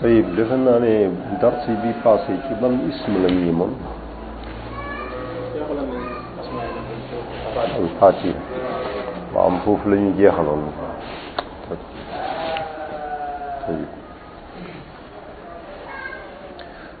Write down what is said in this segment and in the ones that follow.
tayib defe naa ne dars bi passé ci ban ism la ñuy moom al fatiha waaw am foofu la ñu jeexaloon tayib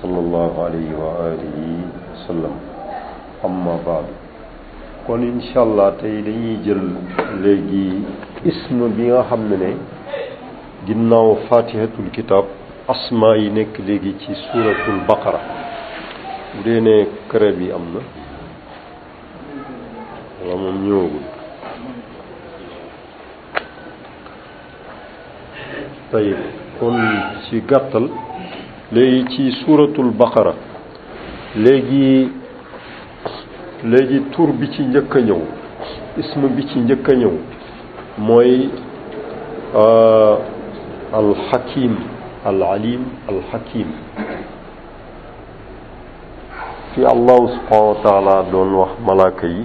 sallallahu alayhi wa alihi wa sallam amma baadu kon incha allah tey dañuy jël léegi ism bi nga xam ne ne ginnaaw fatihatul kitab asma yi nekk léegi ci suratul baqara bu dee ne kër bi am na wala moom ñëwagul tayib kon ci gàttal léegi ci suuratul baqara léegi léegi tur bi ci njëkk a ñëw ism bi ci njëkk a ñëw mooy euh, alxakim alalim alxakim fi allahu subhanahu wa taala doon wax malaaka yi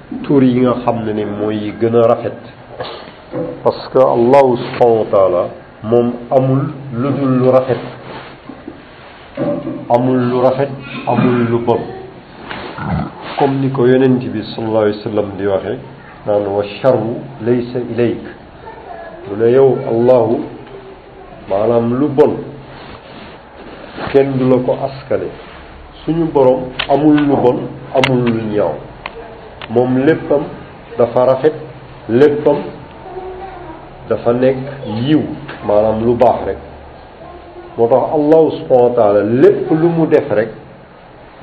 tur yi nga xam ne ni mooy yi gën a rafet parce que allahu subhanahu wa taala moom amul lu dul lu rafet amul lu rafet amul lu bon comme ni ko yonent bi sallallahu alayhi wa sallam di waxe naan wa charru laysa ilayk mu ne yow allahu maanaam lu bon kenn du la ko askane suñu borom amul lu bon amul lu ñaaw moom léppam dafa rafet léppam dafa nekk yiw maanaam lu baax rek moo tax allahu subhanahu wa taala lépp lu mu def rek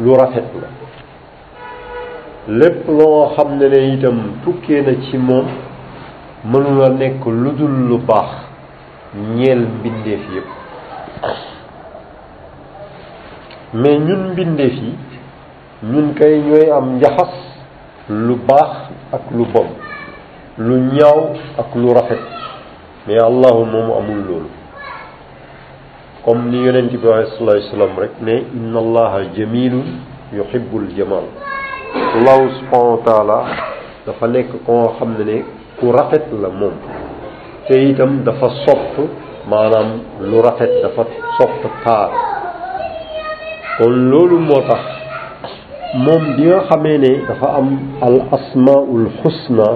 lu rafet la lépp loo xam ne ne itam tukkee na ci moom mënula nekk lu dul lu baax ñeel mbindeef yépp mais ñun mbindeef yi ñun kay ñooy am njaxas lu baax ak lu bon lu ñaaw ak lu rafet mais allahu moomu amul loolu comme ni yonent bi sallallahu alayhi wasallam rek ne inna allaha jamilun yuhibbul jamal allahu subhanahu wa taala dafa nekk koo xam ne ne ku rafet la moom te itam dafa sopp maanaam lu rafet dafa sopp taar kon loolu moo tax moom bi nga xamee ne dafa am al asmaul xusna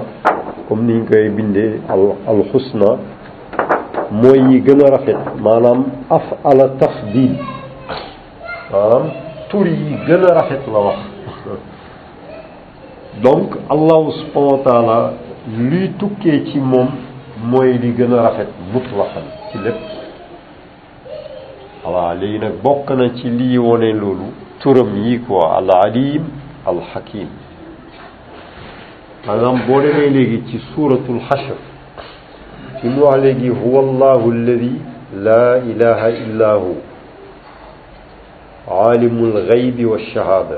comme niñ koy bindee al al xusna mooy yi gën a rafet maanaam af ala tafdil maanaam tur yi gën a rafet la wax donc allahu subhanahu wa taala luy tukkee ci moom mooy li gën a rafet mutlaqan ci lépp voilà léegi nag bokk na ci lii wone loolu turam yi quoi al alim al hakim par exemple boo demee léegi ci suuratul xashr fi mu wax léegi huwa allahu alladi laa ilaha illa hu aalimu alxaybi walshahada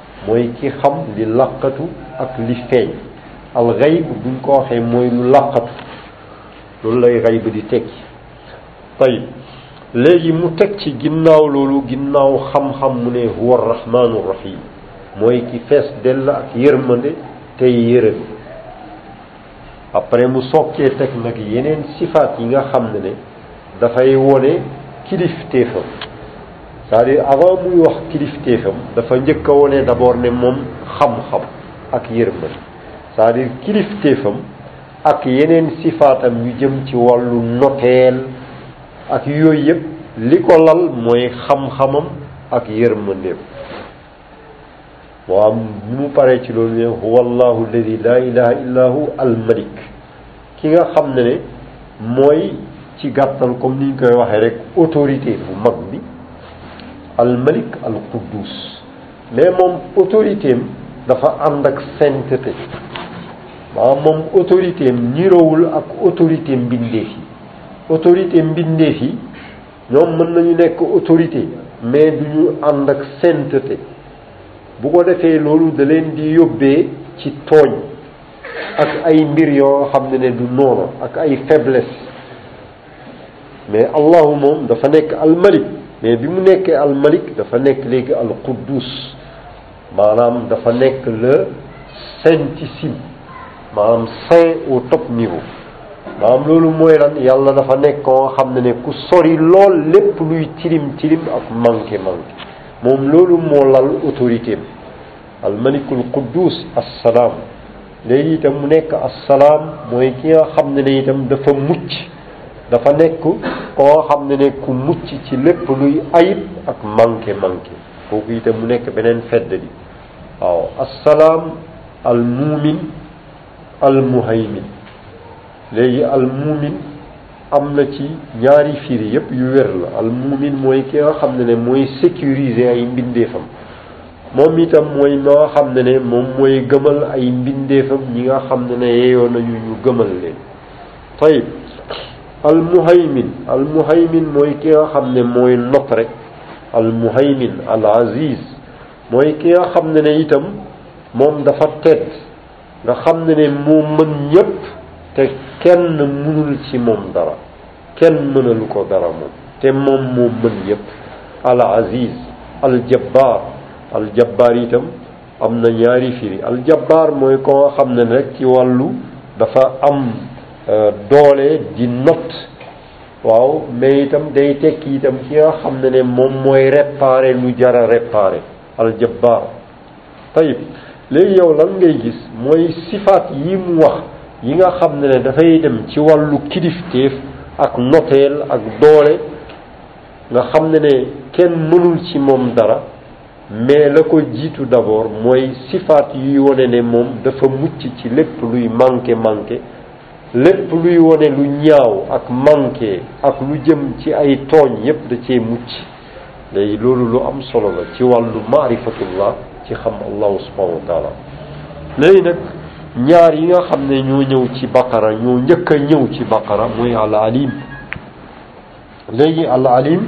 mooy ki xam li laqatu ak li feeñ al xayb buñ ko waxee mooy lu laqatu loolu lay xayb di tekki tayib léegi mu teg ci ginnaaw loolu ginnaaw xam-xam mu ne huwa rahmaanu rahim mooy ki fees dell ak yërmande tey yërëm après mu soog cee teg nag yeneen sifaat yi nga xam ne ne dafay wone kilifteefam c'est-à-dire avant muy wax kilifteefam dafa njëkk a wone d'abord ne moom xam-xam ak yërmande c'est-à-dire kilifteefam ak yeneen sifaatam yu jëm ci wàllu noteel ak yooyu yëpp li ko lal mooy xam-xamam ak yërmandeem waaw bi mu paree ci loolu ne huwa allahu alladi laa ilaha illa hu almalik ki nga xam ne ne mooy ci gàttal comme ni ñu koy waxee rek autorité bu mag bi almalik al quddus mais moom autorité am dafa ànd ak sainteté waaw moom autorité am niroowul ak autorité mbindeef yi autorité mbindeef yi ñoom mën nañu nekk autorité mais du ñu ànd ak sainteté bu ko defee loolu da leen di yóbbee ci tooñ ak ay mbir yoo xam ne ne du noonu ak ay faiblesse mais allahu moom dafa nekk almalik mais bi mu nekkee almalik dafa nekk léegi alquddus maanaam dafa nekk le saintissime maanaam saint au top niveau maanaam loolu mooy lan yàlla dafa nekk koo nga xam ne ne ku sori lool lépp luy tilim tilim ak manqué manqué moom loolu moo lal autorité bi al malikul quddus assalaam léegi itam mu nekk assalaam mooy ki nga xam ne ne itam dafa mucc dafa nekk koo xam ne ne ku mucc ci lépp luy ayib ak manqué manqué kooku itam mu nekk beneen fedd bi waaw assalaam al muumin al muhaymin léegi al muumin am na ci ñaari firi yépp yu wér la al muumin mooy ki nga xam ne ne mooy sécuriser ay mbindeefam moom itam mooy noo xam ne ne moom mooy gëmal ay mbindeefam ñi nga xam ne ne yeyoon nañu ñu gëmal leen tayib al muhaymin al muhaymin mooy ki nga xam ne mooy not rek al muhaymin al aziz mooy ki nga xam ne ne itam moom dafa tedd nga xam ne ne moo mën ñépp te kenn mënul ci moom dara kenn mënalu ko dara moom te moom moo mën ñépp al aziz al jabbar al jabbar itam am na ñaari firi aljabbaar mooy ko nga xam ne rek ci wàllu dafa am euh, doole di not waaw mais itam day tekki itam ki nga xam ne ne moom mooy réparer lu jara réparer aljabbaar tayib léegi yow lan ngay gis mooy sifaat yi mu wax yi nga xam ne ne dafay dem ci wàllu kilifteef ak noteel ak doole nga xam ne ne kenn mënul ci moom dara mais la ko jiitu d'abord mooy sifaat yuy wone ne moom dafa mucc ci lépp luy manqué manqué lépp luy wone lu ñaaw ak manqué ak lu jëm ci ay tooñ yépp da cee mucc léegi loolu lu am solo la ci wàllu maarifatullah ci xam allahu subhanahu wa taala léegi nag ñaar yi nga xam ne ñoo ñëw ci baqara ñoo njëkk a ñëw ci baqara mooy al alim léegi al alim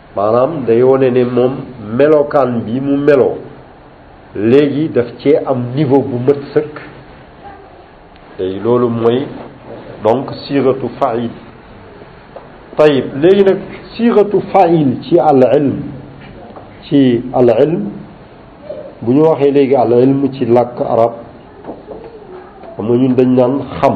maanaam day wone ne moom melokaan bi mu meloo léegi daf cee am niveau bu mët sëkk tey loolu mooy donc siiratu fail tayib léegi nag siiratu fail ci al ilm ci al ilm bu ñu waxee léegi al ilm ci làkk arab xam nga ñun dañ naan xam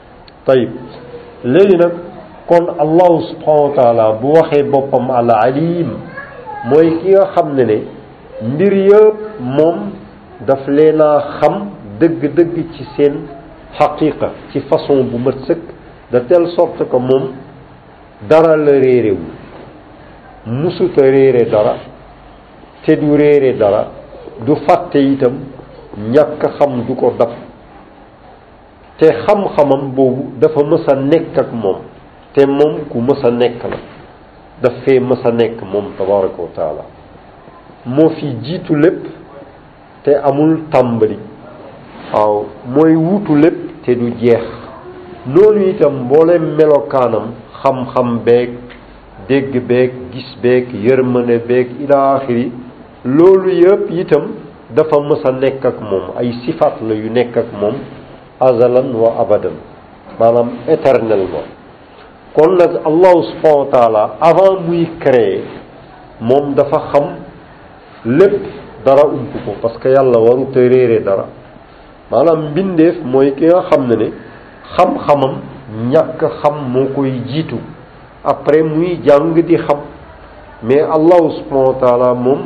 tayib léegi nag kon allahu subhanahu wa taala bu waxee boppam al alim mooy ki nga xam ne ne mbir yëpp moom daf leen a xam dëgg-dëgg ci seen xaqiqa ci façon bu mat sëkk de telle sorte que moom dara la réerewul musuta réere dara te du réere dara du fàtte itam ñàkk xam du ko dab te xam-xamam boobu dafa mës a nekk ak moom te moom ku mës a nekk la daf fee mës a nekk moom tabaraka wa taala moo fi jiitu lépp te amul tàmbali waaw mooy wuutu lépp te du jeex noonu itam mbooleem melokaanam xam-xam beeg dégg beeg gis beeg yërmande beeg ila axiri loolu yëpp itam dafa mës a nekk ak moom ay sifaat la yu nekk ak moom azalan wa abadan maanaam éternellement kon nag allahu subhanahu wa taala avant muy créer moom dafa xam lépp dara ump ko parce que yàlla waru te réere dara maanaam mbindeef mooy ki nga xam ne ne xam-xamam ñàkk xam moo koy jiitu après muy jàng di xam mais allahu subhanahu wa taala moom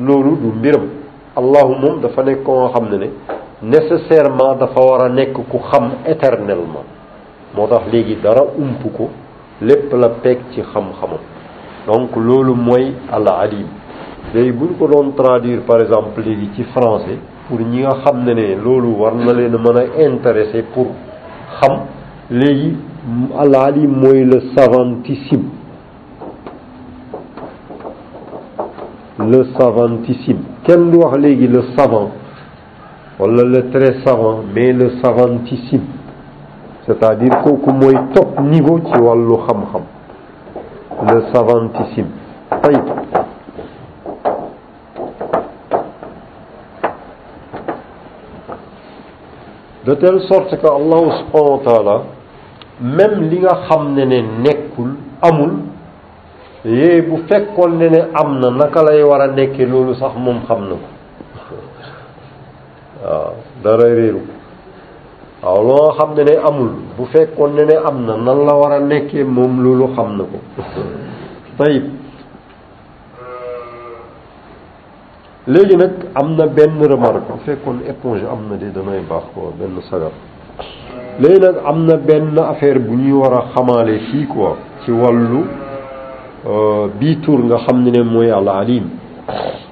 loolu du mbiram allahu moom dafa nekk ko nga xam ne ne nécessairement dafa war a nekk ku xam éternellement moo tax léegi dara ump ko lépp la peeg ci xam-xamam donc loolu mooy al alim léegi buñ ko doon traduire par exemple léegi ci français pour ñi nga xam ne ne loolu war na leen a mën a intéressé pour xam léegi al alim mooy le savantissime le savantissime kenn du wax léegi le savant wala le très savant mais le savantissime c'est-à-dire kooku mooy top niveau ci wàllu xam-xam le savantissime tey de telle sorte que Allah subhanahu wa taala même li nga xam ne ne nekkul amul yee bu fekkoon ne ne am na naka lay war a nekkee loolu sax moom xam na ko waaw dara réeru waaw loo xam ne ne amul bu fekkoon ne ne am na nan la war a nekkee moom loolu xam na ko tayib léegi nag am na benn remarque bu fekkoon éponge am na de danay baax ko benn sagar léegi nag am na benn affaire bu ñuy war a xamaale fii quoi ci wàllu bii tur nga xam ne ne mooy al alim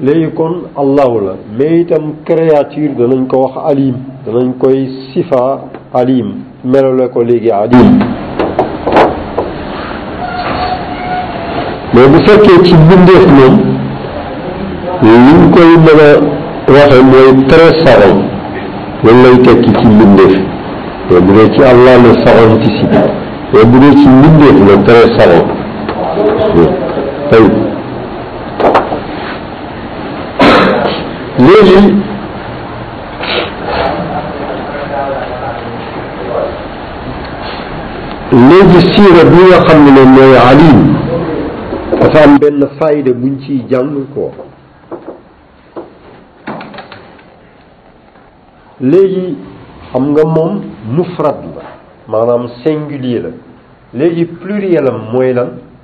léegi kon allahu la mais itam créature danañ ko wax alim danañ koy sifa alim melale ko léegi alim mais bu fekkee ci bindeef moom liñ koy mën a waxe mooy très savant loolu lay tekki ci mbindeef mais bu dee ci allah le savant ici mais bu dee ci mbindeef la très savant tey léegi léegi siira bi nga xam ne mooy Ali dafa am benn fayda buñ ciy jàng ko léegi xam nga moom mufrad la maanaam singulier la léegi pluriel am mooy lan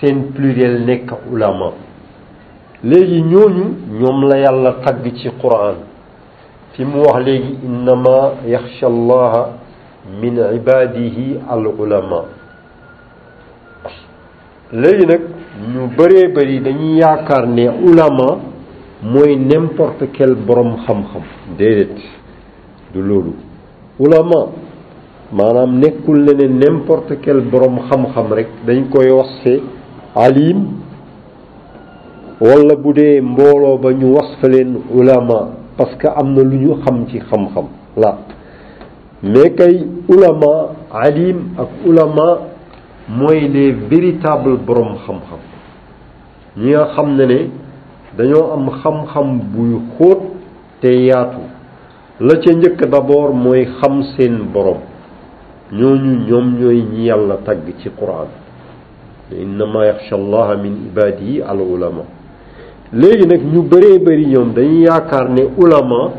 seen pluriel nekk ulama léegi ñooñu ñoom la yàlla tagg ci quran fi mu wax léegi innama yaxsha allaha min ibadihi al ulama léegi nag ñu bëree bëri dañuy yaakaar ne ulama mooy n'importe quel borom xam-xam déedéet du loolu ulama maanaam nekkul ne ne n'importe quel borom xam-xam rek dañ koy wasfe alim wala bu dee mbooloo ba ñu wasfa leen ulama parce que am na lu ñu xam ci xam-xam la mais kay ulama alim ak ulama mooy les véritables borom xam-xam ñi nga xam ne ne dañoo am xam-xam buy xóot te yaatu la ca njëkk d'abord mooy xam seen borom ñooñu ñoom ñooy ñi yàlla tagg ci quran innama yaxsha allaha min ibadihi al ulama léegi nag ñu bëree bëri ñoom dañuy yaakaar ne ulama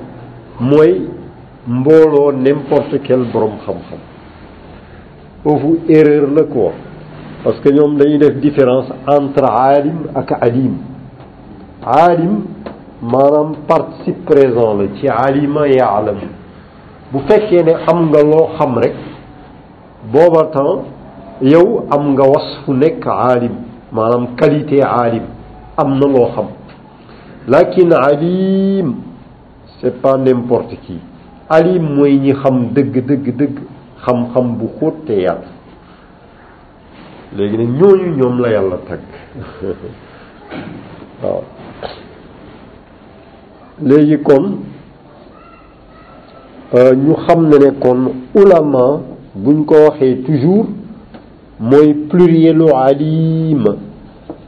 mooy mbooloo n'importe quel borom xam-xam foofu erreur la quoi parce que ñoom dañuy def différence entre alim ak alim aalim maanaam participe présent la ci alima yaalam bu fekkee ne am nga loo xam rek booba temps yow am nga wasfu nekk aalim maanaam qualité aalim am na loo xam lakin alim c'est pas n'importe qui alim mooy ñi xam dëgg dëgg dëgg xam-xam bu xóot te yaatu léegi nag ñooñu ñoom la yàlla tagg waaw léegi kon euh, ñu xam ne ne kon ulama buñ ko waxee toujours mooy plurielu alim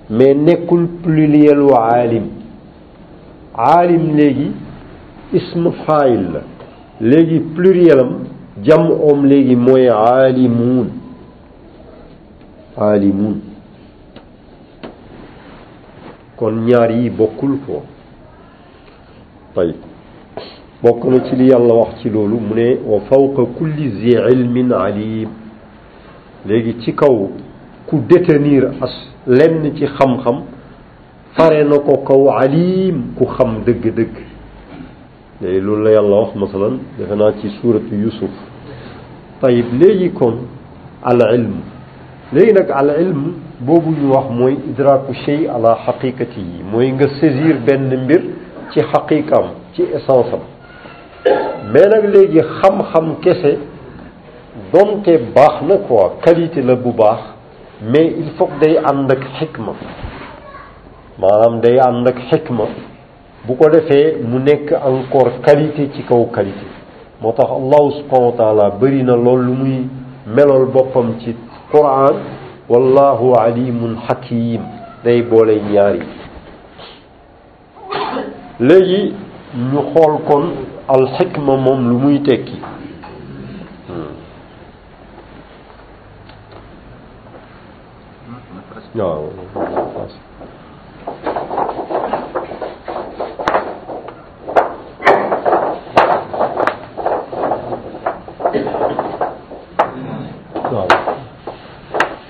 mais nekkul plurielu alim aalim léegi ismu faayil la léegi pluriel am jam om léegi mooy aalimuun aalimuun kon ñaar yi bokkul ko tayib bokk na ci li yàlla wax ci loolu mu ne wa fawqa kulli zi ilmin alim léegi ci kaw ku détenir as lenn ci xam-xam fare na ko kaw alim ku xam dëgg-dëgg léegi loolu la yàlla wax masalan defe naa ci suuratu yusuf tayib léegi kon al ilm léegi nag al ilm boobu ñu wax mooy idraku shay ala xaqiqati yi mooy nga saisir benn mbir ci xaqiqam ci essence am mais nag léegi xam-xam kese donte baax na quoi qualité la bu baax mais il faut day ànd ak xikma maanaam day ànd ak xikma bu ko defee mu nekk encore qualité ci kaw qualité moo tax allahu subhanahu wa taala bëri na lool lu muy melool boppam ci quran wallahu alimun hakim day boole ñaari léegi ñu xool kon alxikma moom lu muy tekki waaw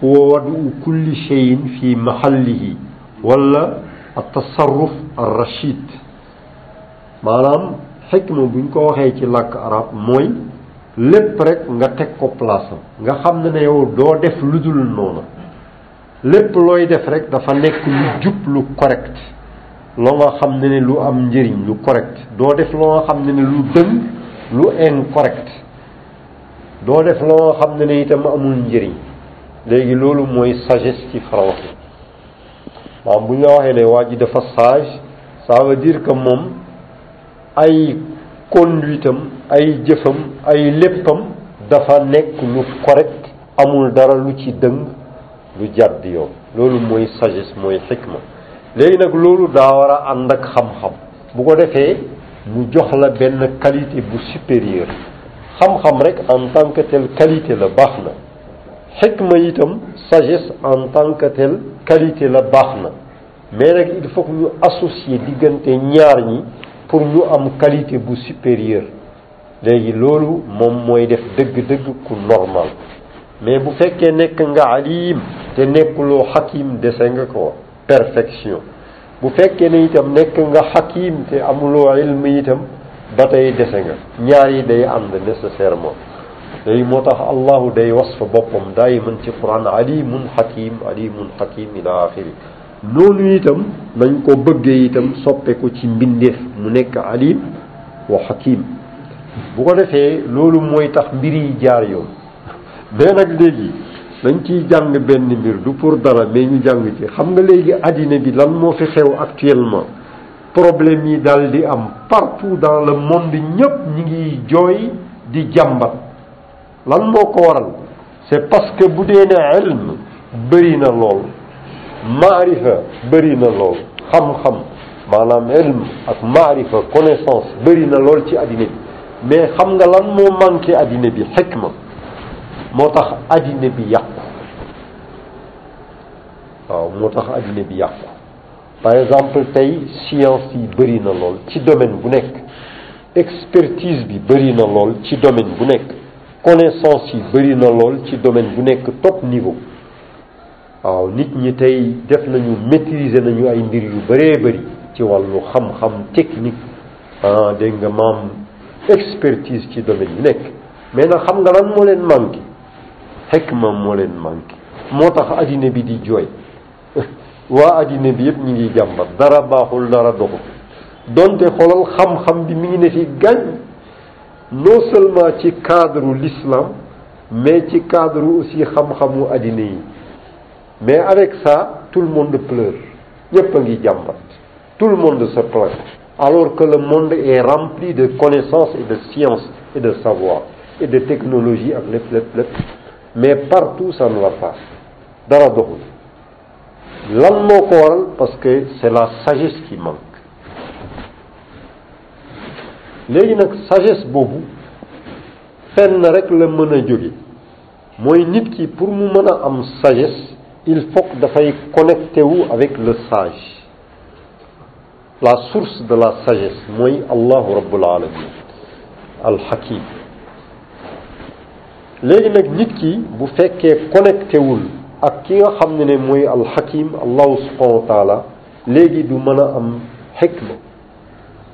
huwa wadu kulli cheyin fi mahallihi wala atasarruf arrachid maanaam xikma buñ ko waxee ci làkk arab mooy lépp rek nga teg ko place nga xam ne ne yow doo def lu dul noonu lépp looy def rek dafa nekk lu jub lu correct loo nga xam ne ne lu am njëriñ lu correct doo def loo nga xam ne ne lu dëng lu incorrect doo def loo xam ne ne itam amul njëriñ léegi loolu mooy sagesse ci faraw yi maanaam bu ñu la waxee ne waa ji dafa sage ça veut dire que moom ay conduite am ay jëfam ay léppam dafa nekk lu correct amul dara lu ci dëng lu jàdd yoon loolu mooy sagesse mooy xikma léegi nag loolu daa war a ànd ak xam-xam bu ko defee mu jox la benn qualité bu supérieure xam-xam rek en tant que tel qualité la baax na xikma itam sagesse en tant que tel qualité la baax na mais nag il faut que ñu associer diggante ñaar ñi pour ñu am qualité bu supérieure léegi loolu moom mooy def dëgg-dëgg ku normal mais bu fekkee nekk nga alim te nekkuloo xakim dese nga ko perfection bu fekkee ne itam nekk nga xakim te amuloo ilm itam ba tey dese nga ñaar yi day ànd nécessairement léegi moo tax allahu day wasfa boppam daayiman ci quran alimun hakim alimun hakim ila axiri noonu itam nañ ko bëggee itam soppe ko ci mbindeef mu nekk alim wa hakim bu ko defee loolu mooy tax mbir yi jaar yoon mais nag léegi dañ ciy jàng benn mbir du pour dara mais ñu jàng ci xam nga léegi àddina bi lan moo fi xew actuellement problème yi daal di am partout dans le monde ñëpp ñi ngi jooy di jàmbat lan moo ko waral c'est parce que bu dee ne ilm bëri na lool maarifa bëri na lool xam-xam maanaam ilm ak maarifa connaissance bëri na lool ci addina bi mais xam nga lan moo manqué addina bi xikma moo tax addina bi yàqu waaw moo tax addina bi yàqu par exemple tey science yi bëri na lool ci domaine bu nekk expertise bi bëri na lool ci domaine bu nekk connaissance yi bëri na lool ci domaine bu nekk top niveau waaw nit ñi tey def nañu maîtriser nañu ay mbir yu bëree bëri ci wàllu xam-xam technique ah dégg nga maam expertise ci domaine yu nekk mais nag xam nga lan moo leen manqué xikma moo leen manqué moo tax addina bi di jooy waa addina bi yëpp ñu ngi jàmbat dara baaxul dara doxul donte xoolal xam-xam bi mi ngi ne fi gàñ non seulement ci cadre l'islam mais ci cadre aussi xam-xamu àddina yi mais avec ça tout le monde pleure ñëpp a ngi jàmbat tout le monde se plaint alors que le monde est rempli de connaissances et de sciences et de savoir et de technologie ak lépp lépp lépp mais partout ça ne va pas dara doxul lan moo ko waral parce que c'est la sagesse qui manque léegi nag sagesse boobu fenn rek la mën a jóge mooy nit ki pour mu mën a am sagesse il faut que dafay connecté wu avec le sage la source de la sagesse mooy allahu rabbul alamin al hakim léegi nag nit ki bu fekkee connecté wul ak ki nga xam ne ne mooy al hakim allahu subhanahu wa taala léegi du mën a am xikma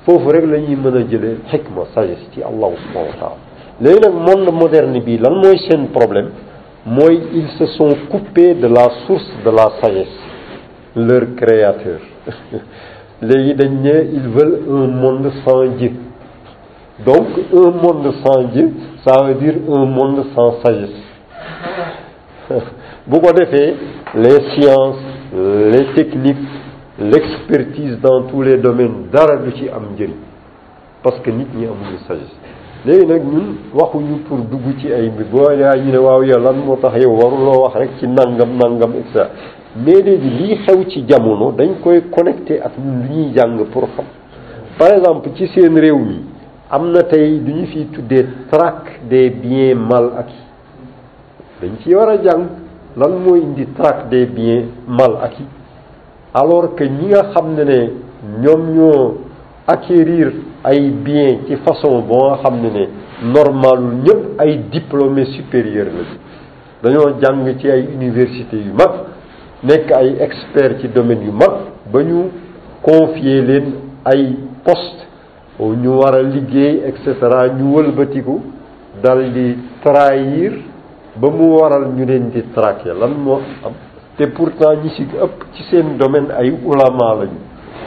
foofu rek la ñuy mën a jëlee xikma sagesse ci allahu subhanahu wa taala léegi nag monde moderne bi lan mooy seen problème mooy ils se sont coupés de la source de la sagesse leur créateur léegi dañ ne ils veulent un monde sans Dieu donc un monde sans Dieu ça veut dire un monde sans sagesse bu ko defee les sciences les techniques l'expertise dans tous les domaines dara du ci am njëriñ parce que nit ñi amuñu sagesse léegi nag ñun waxuñu pour dugg ci ay mbir boo yaa ñu ne waaw yow lan moo tax yow waruloo wax rek ci nangam nangam et cetera mais léegi lii xew ci jamono dañ koy connecté ak ñun lu ñuy jàng pour xam par exemple ci seen réew mi am na tey du ñu fiy tuddee traque des biens mal acquis dañ ci war a jàng lan mooy indi traque des biens mal acquis alors que ñi nga xam ne ne ñoom ñoo acquérir ay biens ci façon boo nga xam ne ne normalul ñëpp ay diplômés supérieurs la dañoo jàng ci ay université yu mag nekk ay experts ci domaine yu mag ba ñu confier leen ay poste ñu war a liggéey et cetera ñu wëlbatiku dal di trahir ba mu waral ñu leen di traquer lan moo am te pourtant ñi ci ëpp ci seen domaine ay ulama lañu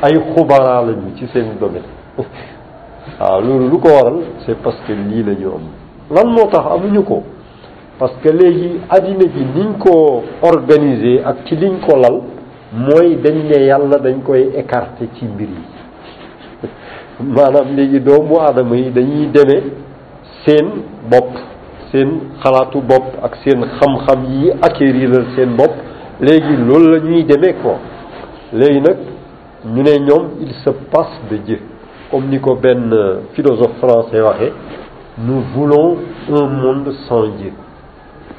ay xubara lañu ci seen domaine waaw loolu lu ko waral c'est parce que lii la ñu am lan moo tax amuñu ko parce que léegi addina bi niñ ko organiser ak ci liñ ko lal mooy dañ ne yàlla dañ koy écarter ci mbir yi maanaam léegi doomu aadama yi dañuy deme seen bopp seen xalaatu bopp ak seen xam-xam yi acquérir seen bopp léegi loolu la ñuy demee ko léegi nag ñu ne ñoom il se passe de Dieu comme ni ko benn philosophe français waxee nous voulons un monde sans Dieu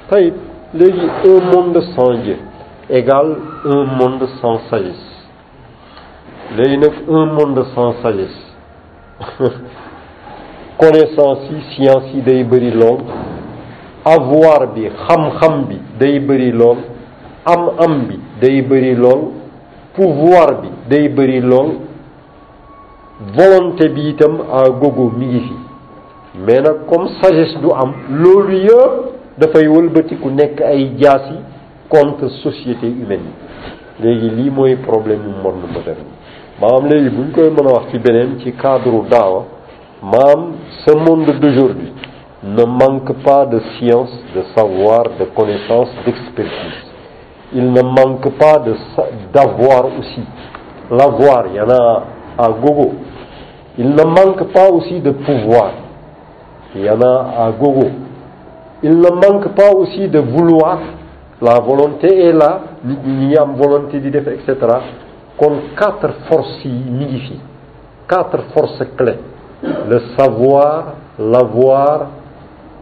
tayib léegi un monde sans Dieu égale un monde sans sagesse léegi nag un monde sans sagesse connaissance yi science yi day bëri lool avoir bi xam-xam bi day bëri lool am-am bi day bëri lool pouvoir bi day bëri lool volonté bi itam à gogo mi ngi fi mais nag comme sagesse du am loolu yëpp dafay wëlbati ku nekk ay jaasi contre société humaine yi léegi lii mooy problème mu monde moderne maanaam léegi bu ñu koy mën a wax ci beneen ci cadre daawa maam ce monde d'aujourd'hui ne manque pas de science de savoir de connaissance d'expertise il ne manque pas de d'avoir aussi l'avoir il y en a à gogo il ne manque pas aussi de pouvoir il y en a à gogo il ne manque pas aussi de vouloir la volonté est là y a une volonté di etc a quatre forces yi quatre forces clés le savoir l'avoir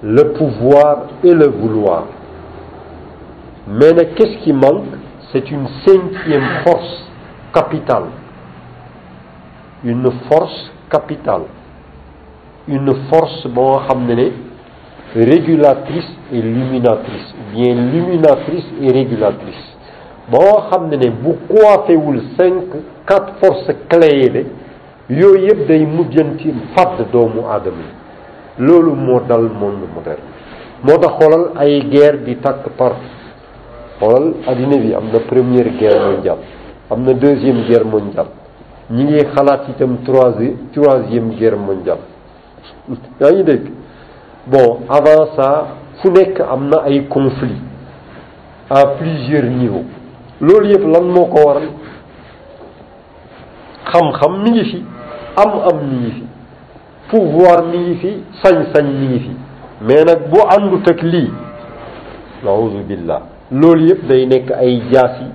le pouvoir et le vouloir mais qu'est-ce qui manque c'est une cinquième force capitale une force capitale une force bon, ramenée, régulatrice et luminatrice bien luminatrice et régulatrice bo xam ne bu coiffé wul 5, quatre forces clés de yooyu yëpp day mujjanti fàdd doomu aadama yi loolu moo dal monde moderne moo tax xoolal ay guerre di tàkk par xoolal addina bi am na première guerre mondiale am na deuxième guerre mondiale ñi ngi xalaat itam trois troisième guerre mondiale yaa ngi dégg bon avant ça fu nekk am na ay conflit à plusieurs niveaux loolu yëpp lan moo ko waral xam-xam mi ngi fi am am mi ngi fi pouvoir mi ngi fi sañ-sañ mi ngi fi mais nag boo àndut ak lii nauzu billah loolu yëpp day nekk ay jaasi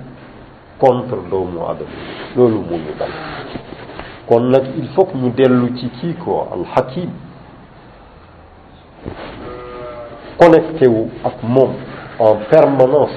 contre doomu adama loolu moo ñu dal kon nag il faut que ñu dellu ci kii ko alxakim connecté wu ak moom en permanence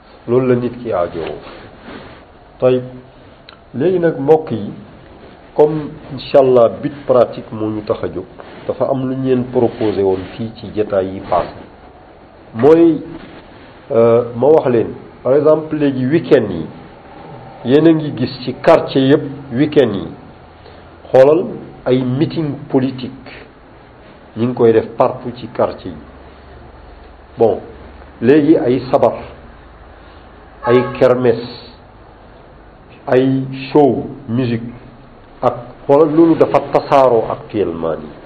loolu la nit ki aajowoo tey léegi nag mbokk yi comme incha allah but pratique moo ñu tax a jóg dafa am lu ñu leen proposé woon fii ci jataay yi passé mooy euh, ma wax leen par exemple léegi week-end yi yéen a ngi gis ci quartier yëpp week-end yi xoolal ay meeting politique ñi ngi koy def partout ci quartier yi bon léegi ay sabar ay kermesse ay show musique ak xoolal loolu dafa tasaaroo actuellement nii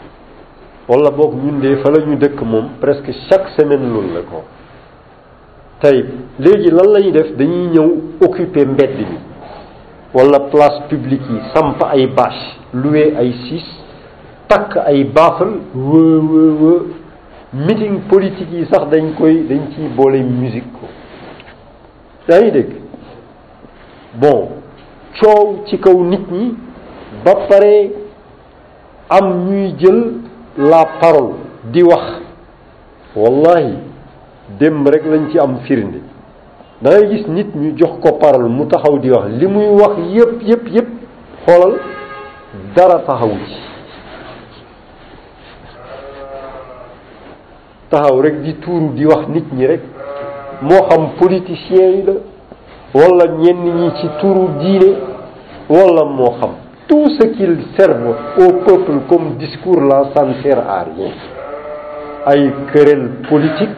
wala boog ñun de fa la ñu dëkk moom presque chaque semaine loolu la ko tey léegi lan lañuy def dañuy ñëw occuper mbedd bi wala place publique yi samp ay bâche louer ay siis takk ay baafal wë wë wë meeting politique yi sax dañ koy dañ ciy boole musique ko yaa ngi dégg bon coow ci kaw nit ñi ba pare am ñuy jël la parole di wax wallahi démb rek lañ ci am firnde da ngay gis nit ñu jox ko parole mu taxaw di wax li muy wax yépp yépp yépp xoolal dara taxawu ci taxaw rek di tuuru di wax nit ñi rek moo xam politiciens yi la wala ñenn ñi ci tuuru diine wala moo xam Tout ce qu'ils servent au peuple comme discours là, ça ne sert à rien. ay querelle politique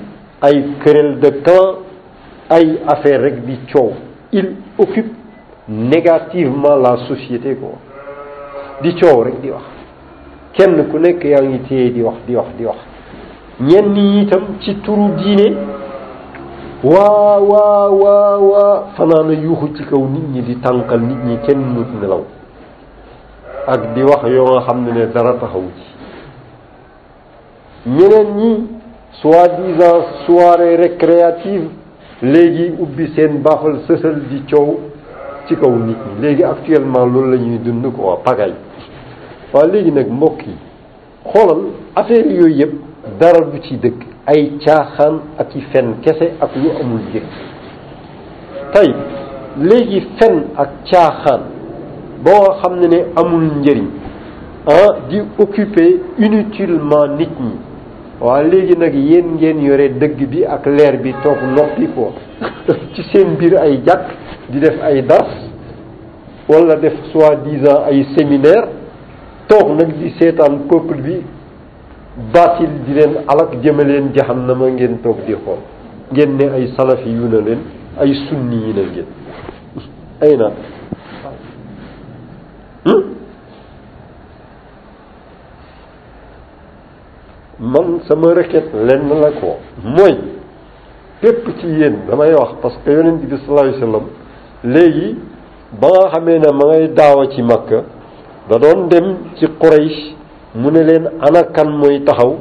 ay querelle de camp ay affaire rek di coow il occupe négativement la société quoi di coow rek di wax kenn ku nekk yaa ngi téye di wax di wax di wax ñenn ñi itam ci turu diine waa waa waa waa fanaana yuuxu ci kaw nit ñi di tànkal nit ñi kenn mut nelaw ak di wax yoo nga xam ne ne dara taxawu ci ñeneen ñi soi-disant soirée récréative léegi ubbi seen baafal sësal di coow ci kaw nit ñi léegi actuellement loolu la ñuy dund quoi pagay waaw léegi nag mbokk yi xoolal affaire yooyu yëpp dara du ci dëkk ay caaxaan ak i fen kese ak lu amul njëkk tey léegi fen ak caaxaan boo xam ne ne amul njëriñ ah di occuper inutilement nit ñi waaw léegi nag yéen ngeen yore dëgg bi ak leer bi toog noppi ko ci seen biir ay jàkk di def ay dars wala def soi-disant ay séminaire toog nag di seetaan peuple bi baatil di leen alak jëme leen jahannama ngeen toog di xool ngeen ne ay salafi yu na leen ay sunni yi na ngeen ay na hmm? man sama requête lenn la ko mooy képp ci yéen damay wax parce que yonent bi sallallahu alayhi wasallam léegi ba nga xamee ne ma ngay daawa ci Makka da doon dem ci Quraysh mu ne leen ana kan mooy taxaw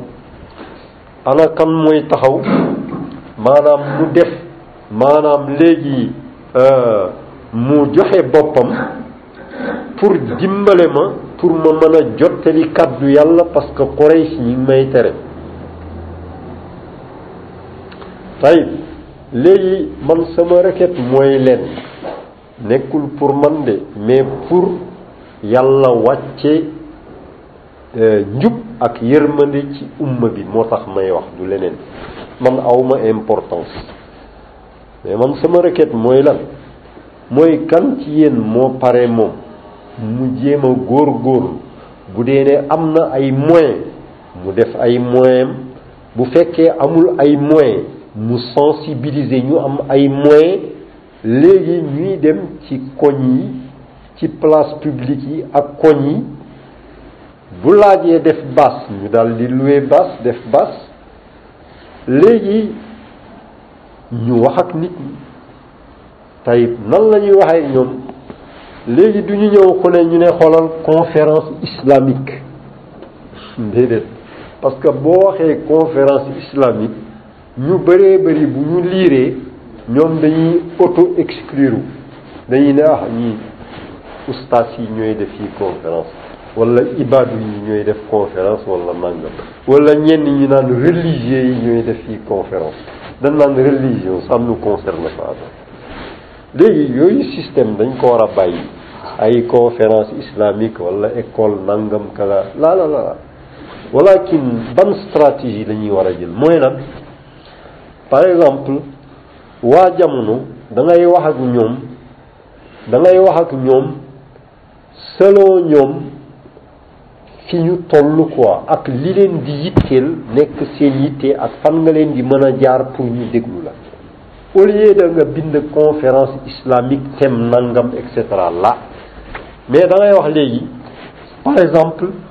ana kan mooy taxaw maanaam mu def maanaam léegi euh, mu joxe boppam pour dimbale ma pour ma mën a jottali kàddu yàlla parce que Quraysh ñi ngi may tere tayib léegi man sama requête mooy leen nekkul pour man de mais pour yàlla wàcce euh, njub ak yërmande ci umma bi moo tax may wax du leneen man awma importance mais man sama requête mooy lan mooy kan ci yéen moo pare moom mu jéem a góor góor bu dee ne am na ay moyens mu def ay moyens bu fekkee amul ay moyens mu sensibiliser ñu am ay moyens léegi ñuy dem ci koñ yi ci place publique yi ak koñ yi bu laajee def bas ñu daal di louer bas def bas léegi ñu wax ak nit ñi tey nan la ñuy waxee ñoom léegi du ñu ñëw ku ne ñu ne xoolal conférence islamique déedéet parce que boo waxee conférence islamique ñu bëree bëri bu ñu liiree ñoom dañuy auto exclure dañuy ne ah ñii ustaas yi ñooy def yi conférence wala ibaadu yi ñooy def conférence wala nangam wala ñenn ñi naan religieux yi ñooy def yi conférence dañ naan religion ça ne nous concerne pas léegi yooyu système dañ ko war a bàyyi ay conférence islamique wala école nangam kala la la la walakin ban stratégie la ñuy war a jël mooy lan par exemple waa jamono da ngay wax ak ñoom da ngay wax ak ñoom selon ñoom fi ñu toll quoi ak li leen di yitteel nekk seen yitte ak fan nga leen di mën a jaar pour ñu déglu la au lieu da nga bind conférence islamique thème nangam et cetera la mais da ngay wax léegi par exemple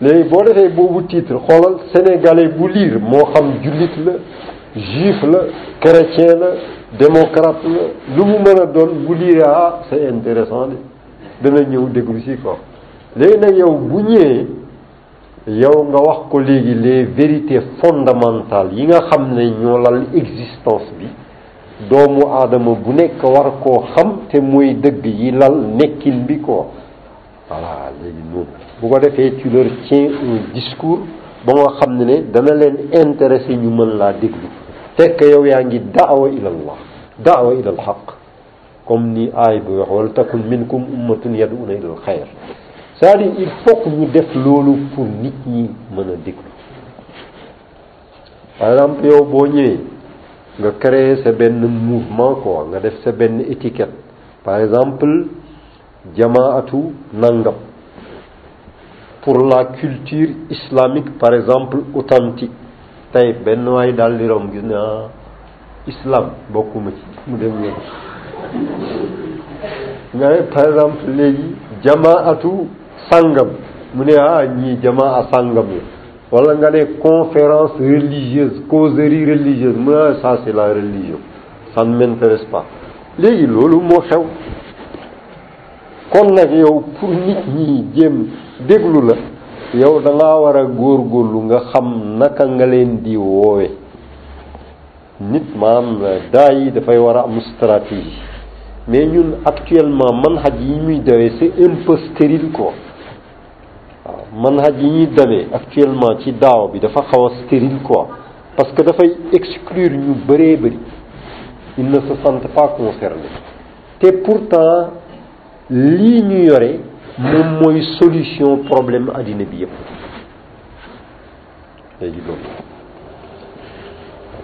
léegi boo defee boobu titre xoolal sénégalais bu liir moo xam jullit la juif la chrétien la démocrate la lu mu mën a doon bu liiree ah c'est intéressant de dana ñëw déglu si ko léegi nag yow bu ñëwee yow nga wax ko léegi les vérités fondamentales yi nga xam ne ñoo lal existence bi doomu aadama bu nekk war koo xam te mooy dëgg yi lal nekkin bi ko voilà léegi loolu bu ko defee tu leur tiens un discours ba nga xam ne ne dana leen intéressé ñu mën laa déglu fekk yow yaa ngi daawa ila allah daawa ila al xaq comme ni aay bi wax wala takun minkum ummatun yad'una ila al xayr c'est-à-dire il faut que ñu def loolu pour nit ñi mën a déglu par exemple yow boo ñëwee nga créer sa benn mouvement quoi nga def sa benn étiquette par exemple jamaatu nangam pour la culture islamique par exemple authentique tey benn waay daal di rom gis ne ah islam bokkuma ci mu dem ñëw nga ne par exemple léegi jamaatu sàngam mu ne ah ñii jamaa sàngam la wala nga ne conférence religieuse causerie religieuse mu ne ah ça c'est la religion ça ne m'intéresse pas léegi loolu moo xew kon nag yow pour nit ñi jéem déglu la yow da ngaa war a góorgóorlu nga xam naka nga leen di woowe nit maanaam daa yi dafay war a am stratégie mais ñun actuellement manhaj yi ñuy dawee c'est un peu stérile quoi waaw manhaj yi ñuy demee actuellement ci daaw bi dafa xaw a stérile quoi parce que dafay exclure ñu bëree bëri ils ne se sentent pas concernés te pourtant lii ñu yore moom mooy solution problème addina bi yëpp tey ji doom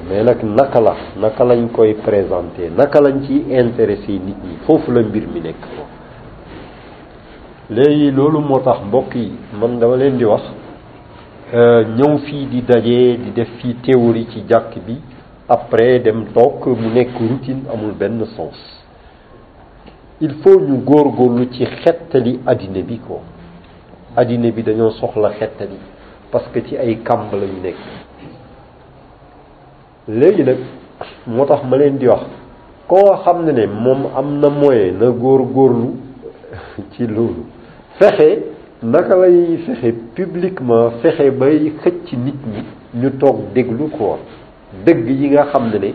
mais nag naka la naka lañ koy présenter naka lañ ci intéressé nit ñi foofu la mbir mi nekk léegi loolu moo tax mbokk yi man dama leen di wax ñëw fii di daje di def fii théorie ci jàkk bi après dem toog mu nekk routine amul benn sens il faut ñu góorgóorlu ci xettali addina bi ko addina bi dañoo soxla xettali parce que ci ay kàmb lañu nekk léegi nag moo tax ma leen di wax koo xam ne ne moom am na moyen na góorgóorlu ci loolu fexe naka lay fexe publiquement fexe bay xëcc nit ñi ñu toog déglu ko dëgg yi nga xam ne ne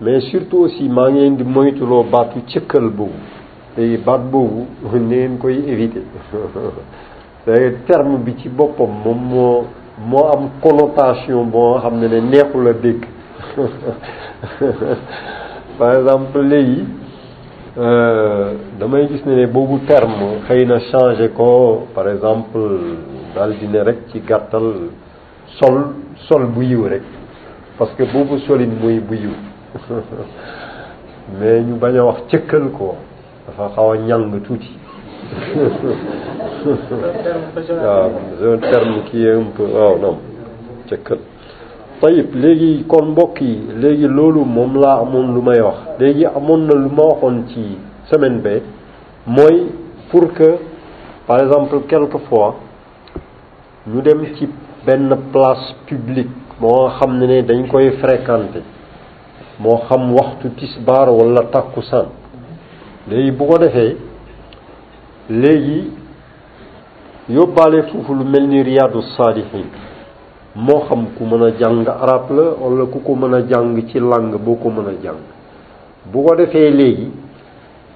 mais surtout aussi maa ngi leen di moytuloo baatu cëkkal boobu te baat boobu ni ngeen koy éviter c'est terme bi ci boppam moom moo moo am connotation boo xam ne ne neexul a dégg par exemple léegi damay gis ne ne boobu terme xëy na changé ko par exemple daal di ne rek ci gàttal sol sol bu yiw rek parce que boobu solin mooy bu yiw mais ñu bañ a wax cëkkal ko dafa xaw a ñàng tuuti waaw c'est un terme qui est un peu waaw non cëkkal tayib léegi kon mbokk yi léegi loolu moom laa amoon lu may wax léegi amoon na lu ma waxoon ci semaine ba mooy pour que par exemple quelquefois ñu dem ci benn place publique moo xam ne ne dañ koy fréquenter moo xam waxtu tisbaar wala takkusaan léegi bu ko defee léegi yóbbaale foofu lu mel ni riyaadu saalihin moo xam ku mën a jàng arab la wala ku ko mën a jàng ci langue boo ko mën a jàng bu ko defee léegi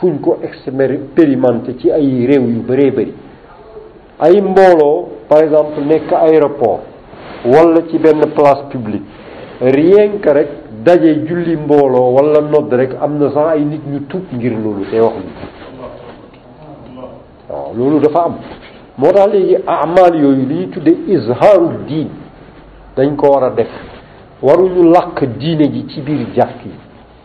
fuñ ko expérimenté ci ay réew yu bëree bëri ay mbooloo par exemple nekk aéroport wala ci benn place publique rien que rek daje julli mbooloo wala nodd rek am na sax ay nit ñu tuub ngir loolu te wax ni waaw loolu dafa am moo tax léegi amal yooyu li ñu tuddee izhaaru diin dañ ko war a def waruñu làkk diine ji ci biir jàkk yi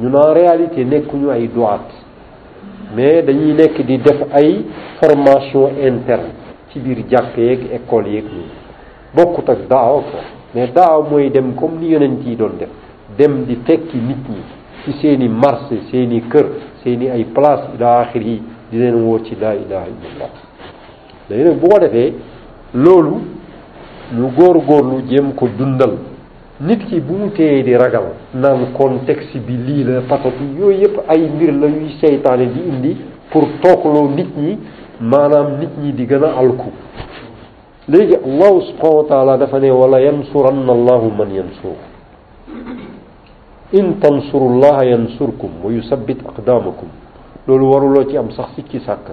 ñun en réalité nekkuñu ay duwaat mais dañuy nekk di def ay formation interne ci biir jàkka yeeg école yeeg nii bokkut ak daawa ko mais daawa mooy dem comme ni yonent yi doon def dem di fekki nit ñi ci seen i marché seen i kër seen i ay place ila axir yi di leen woo ci laa ilaha illallah léegi nag bu ko defee loolu ñu góor góorlu jéem ko dundal nit ki bu mu téyee di ragal naan contexte bi lii la patatu yooyu yëpp ay mbir la yuy seytaane di indi pour toogloo nit ñi maanaam nit ñi di gën a alku léegi allahu subhanahu wa taala dafa ne wala yansuranna allahu man yansur in tansurullaha yansurkum wa yusabbit aqdamakum loolu waruloo ci am sax sikki sàkk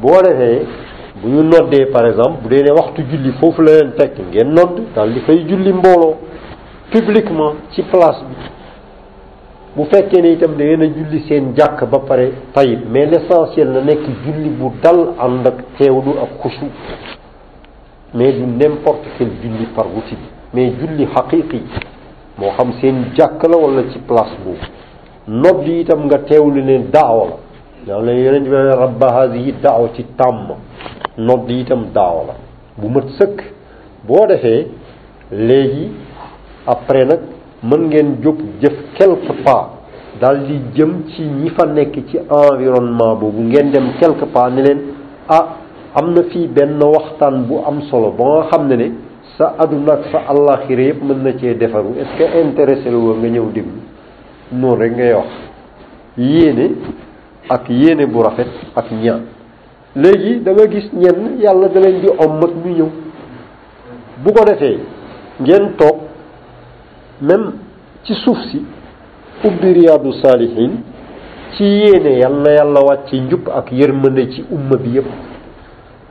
bu ko defee bu ñu noddee par exemple bu dee ne waxtu julli foofu la leen fekk ngeen nodd daal di fay julli mbooloo publiquement ci place bi bu fekkee ne itam da ngeen a julli seen jàkk ba pare tayib mais l'essentiel na nekk julli bu dal ànd ak teewlu ak xusu mais du n'importe quel julli par routine mais julli xaqiqi moo xam seen jàkk la wala ci place boobu nodd yi itam nga teewlu ne daawa la waaw la yonent bi ne rabba haadihi daawa ci tàmm nodd itam daawa la bu mat sëkk boo defee léegi après nag mën ngeen jóg jëf quelque part daal di jëm ci ñi fa nekk ci environnement boobu ngeen dem quelque part ne leen ah am na fii benn waxtaan bu am solo ba nga xam ne ne sa àdduna ak sa àllaaxira yëpp mën na cee defaru est-ce que intéressé lu nga ñëw déglu noonu rek ngay wax yéene ak yéene bu rafet ak ñaan léegi da nga gis ñenn yàlla da leen di ommat ñu ñëw bu ko defee ngeen toog même ci suuf si ubbi riyaadu saalihin ci yéene yal na yàlla wàcc njub ak yërmande ci umma bi yépp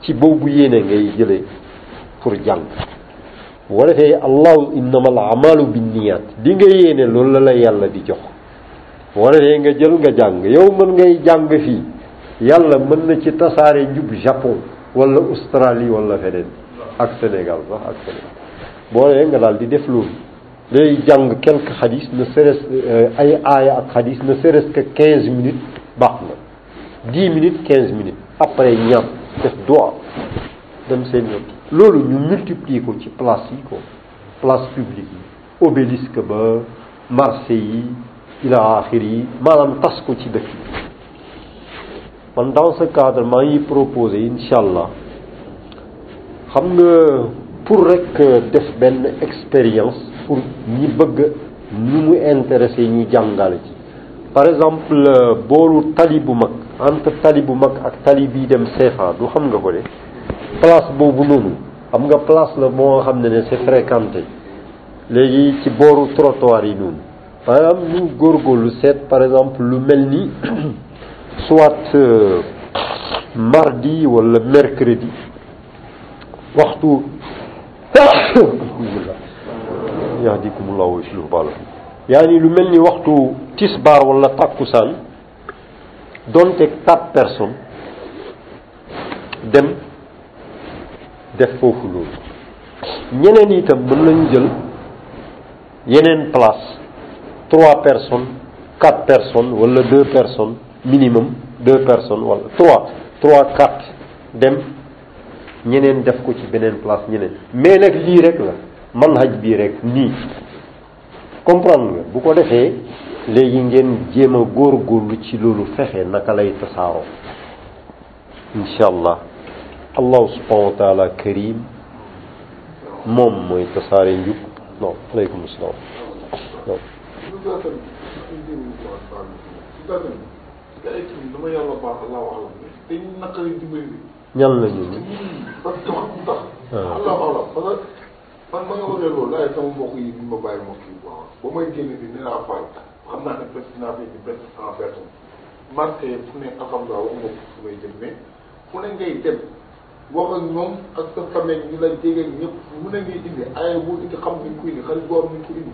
ci boobu yéene ngay jëlee pour jàng bu ko defee allahu innama al amalu binniyaat li nga yéene loolu la la yàlla di jox boo defee nga jël nga jàng yow mën ngay jàng fii yàlla mën na ci tasaare njub Japon wala Australie wala feneen ak Sénégal sax ak Sénégal boo nee nga daal di def loolu day jàng quelques xadis ne serait-ce euh, ay aaya ak xadis ne serait-ce que quinze minutes baax na dix minutes quinze minutes après ñaan def doigt dem seen yoon loolu ñu multiplier ko ci place yi ko place publique yi obélisque ba marché yi ila axir yi maanaam tas ko ci dëkk yi man dans ce cadre maa ngi proposé incha allah xam nga pour rek def benn expérience pour ñi bëgg ñu mu intéressé ñu jàngale ci par exemple boolu tali bu mag entre tali bu mag ak tali bii dem CFA du xam nga ko de place boobu noonu xam nga place la moo xam ne ne c'est fréquenté léegi ci booru trottoir yi noonu maanaam ñu góorgóorlu seet par exemple lu mel ni soit euh, mardi wala mercredi waxtu alhamdulillah yahdikumullahu wa yuslihu baalakum yaani lu mel ni waxtu tisbaar wala takkusaan donte quatre personnes dem def foofu loolu ñeneen itam mën nañu jël yeneen place trois personnes quatre personnes wala deux personnes minimum deux personnes wala trois trois quatre dem ñeneen def ko ci beneen place ñeneen mais nag lii rek la manhaj bii rek nii comprendre nga bu ko defee léegi ngeen jéem a góorgóorlu ci loolu fexe naka lay tasaaroo incha allah allahu subhanahu wa taala karim moom mooy tasaare njub non aleykum salaam non ñan la ñu man ma nga wane loolu laay sama mbokk yi duñ ma bàyyi ma kii waaw ba may génn bi ne laa fay xam naa ne presque naa fi di presque cent personnes marché fu ne alhamdulilah wax nga fu may jëm mais fu ne ngay dem wax ak ñoom ak sa famille ñu la jege ñëpp mu ne ngay indi ay boo indi xam ni kuy indi xarit boo am ni kuy indi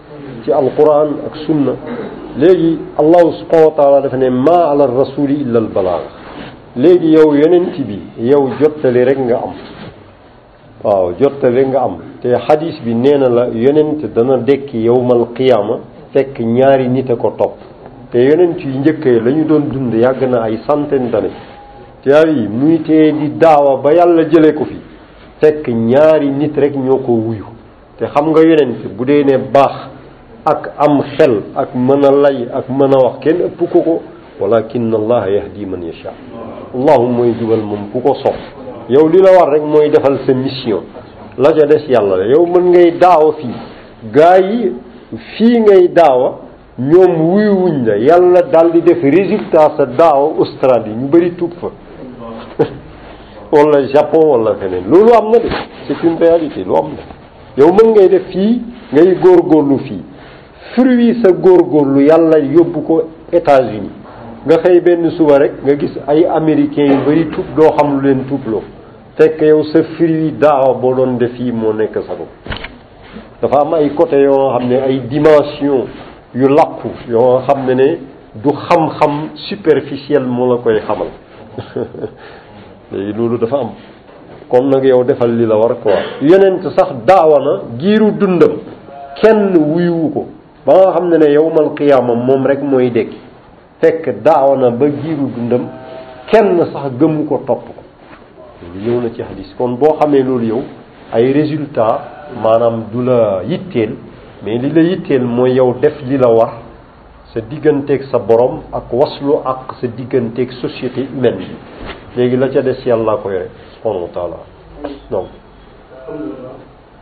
ci alquran ak sunna léegi allahu subhanahu wa taala dafa ne maa ala rasuli illa al balaag léegi yow yonent bi yow jottali rek nga am waaw jottali nga am te xadis bi nee na la yonent dana dekki yowmal qiyaama fekk ñaari nit a ko topp te yonent yu njëkkee la ñu doon dund yàgg na ay centaine d'années te yi muy tee di daawa ba yàlla jëlee ko fi fekk ñaari nit rek ñoo ko wuyu te xam nga yonent bu dee ne baax ak am xel ak mën a lay ak mën a wax kenn ëpp ko ko walakin allah yahdi man yasha allahu mooy jubal moom ku ko sof yow li la war rek mooy defal sa mission la ca des yàlla la yow mën ngay daawa fii gaa yi fii ngay daawa ñoom wuyu wuñ la yàlla daal di def résultat sa daaw Australie ñu bëri tuub fa wala Japon wala feneen loolu am na de c'est une réalité lu am na yow mën ngay def fii ngay góorgóorlu fii fruit sa góorgóorlu yàlla yóbbu ko États-Unis nga xëy benn suba rek nga gis ay américains yu bëri tuub doo xam lu leen tuubloo fekk yow sa fruit daawa boo doon def fii moo nekk sa bopp dafa am ay côté yoo xam ne ay dimension yu làqu yoo xam ne ne du xam-xam superficiel moo la koy xamal léegi loolu dafa am kon nag yow defal li la war quoi yonent sax daawa na giiru dundam kenn wuyuwu ko ba nga xam ne ne yowmal qiyaama moom rek mooy dekki fekk daaw na ba giiru dundam kenn sax gëmu ko topp ko ñëw na ci hadis kon boo xamee loolu yow ay résultat maanaam du la yitteel mais li la yitteel mooy yow def li la war sa digganteeg sa borom ak waslu ak sa digganteeg société humaine bi léegi la ca des yàlla ko yore subhanahu wa taala donc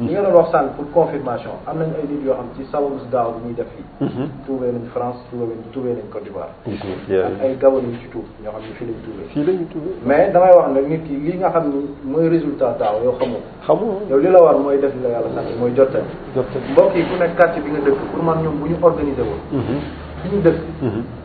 ñi nga doon wax sànq pour confirmation am nañ ay nit yoo xam ci sababu daaw bi ñuy def fii tuubee nañ France tuubee nañ tuubee nañ Côte d'Ivoire gis nga ak ay gabon yu ci tuub ñoo xam ne fii lañ tuubee fii lañu tuubee mais damay wax nag nit ki li nga xam ni mooy résultat daaw yow xamoo ko xamoo yow li la war mooy def li la yàlla sant mooy jottali jot mbokk yi ku nekk quartier bi nga dëkk pour man ñoom bu ñu organisé woon fi ñu dëkk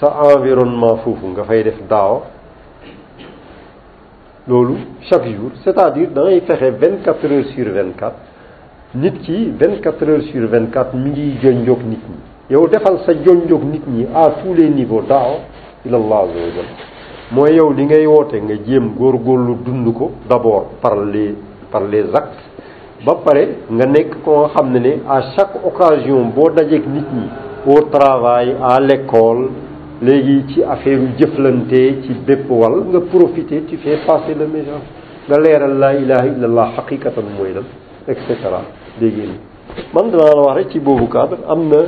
sa environnement foofu nga fay def daawa loolu chaque jour c'est-à-dire da ngay fexe vingt quatre heures sur vingt quatre nit ki vingt quatre heures sur vingt quatre mi ngi jonjoog nit ñi yow defal sa jonjoog nit ñi à tous les niveaux daawa ila allah azza wa jalla mooy yow li ngay woote nga jéem góorgóorlu dund ko d'abord par les par les actes ba pare nga nekk koo xam ne ne à chaque occasion boo dajeek nit ñi au travail à l'école léegi ci affaire yu jëflante ci bépp wal nga profiter tu fais passer le message nga leeral laa ilaha illallah xaqiqatan mooy lan et cetera dégg ngeen man danaa la wax rek ci boobu cadre am na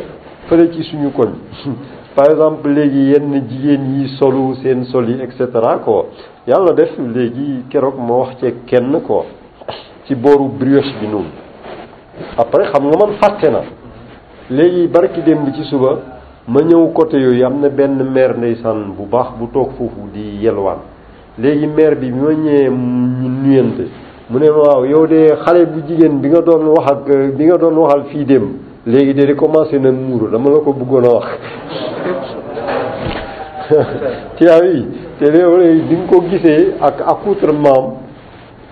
fële ci suñu koñ par exemple léegi yenn jigéen yi solu seen sol yi et cetera quoi yàlla def léegi keroog ma wax ceeg kenn quoi ci booru brioche bi noonu après xam nga man fàtte na léegi barki dem bi ci suba ma ñëw côté yooyu am na benn maire ndeysaan bu baax bu toog foofu di yelwaan léegi maire bi bi ma ñëwee ñu nuyante mu ne waaw yow de xale bu jigéen bi nga doon wax ak euh, bi nga doon waxal fii dem léegi de di commencé na muuru dama la ko bëggoon a wax ci yaa yi te léegi di nga ko gisee ak accoutrement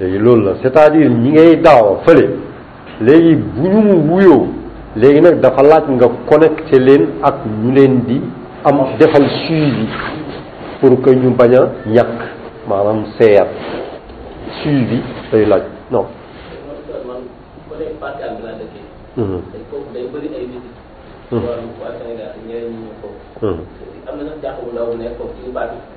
léegi loolu la c'est-à-dire ñi ngay daawa fële léegi bu ñu mu wuyoo léegi nag dafa laaj nga connecté leen ak ñu leen di am defal suivi pour que ñu bañ a ñàkk maanaam seeyat suivi day laaj non man bu dee parti am bi laa dëkkee. Mhm. day foofu day bëri ay nit. Mhm. waa waa Sénégal ñeneen ñi ñëw foofu. Mhm. am na nag jàpp bu ndaw bu nekk foofu ci parti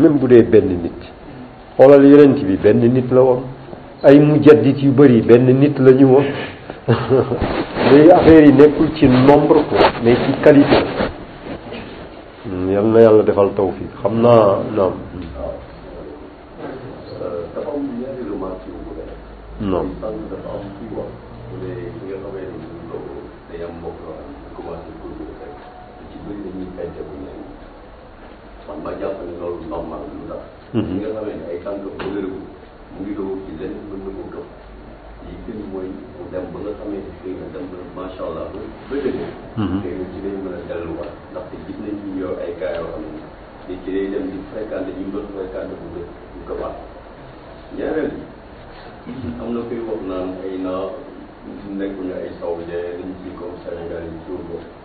même bu dee benn nit xoolal yonent bi benn nit la woon ay mujaddit yu bëri benn nit la ñu woon léegi affaire yi nekkul ci nombre ko mais ci qualité yal na yàlla defal tawfiq xam naa naam dafa am ñaari remarque yu bëri. naam sànq dafa am kuy wax mu ne ñi nga xamee ne ñu doog day am mbokk yoo xam ne commencé góorgóorlu rek ci bëri dañuy fente bu ñenn man ma jàpp ne loolu normal lu ndax ñi nga xamee ne ay tànk ba wéragu mu ngi doog ci lenn mën na koo gëm li gën mooy mu dem ba nga xamee ne xëy na dem na macha allah ba ba dëgg xëy na ci lay mën a delluwaat ndaxte gis nañ ci yow ay gars yoo xam ne ni ci lay dem di fréquenté ñu doon fréquenté bu dëkk ñu ko baax ñaareel bi am na koy wax naan ay naa nekkuñu ay saoudien dañ ci comme Sénégal yi ci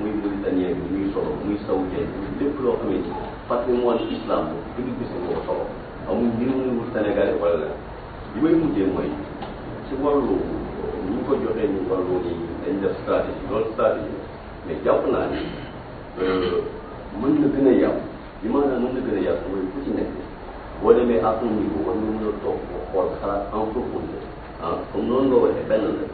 muy britannique bi muy solo muy saoudien bi lépp loo xam ne ci patrimoine islam bi jullit bi si moo solo amul ngir muy wut sénégalais wala la li may mujjee mooy ci wàllu ñu ngi ko joxee ñu wàllu ni dañ def stratégie loolu stratégie mais jàpp naa ni mën na gën a yàqu li maanaam mën na gën a yàqu mooy ku ci nekk boo demee à ton niveau war nga mën a toog xool xalaat en profondeur ah comme noonu nga waxee benn la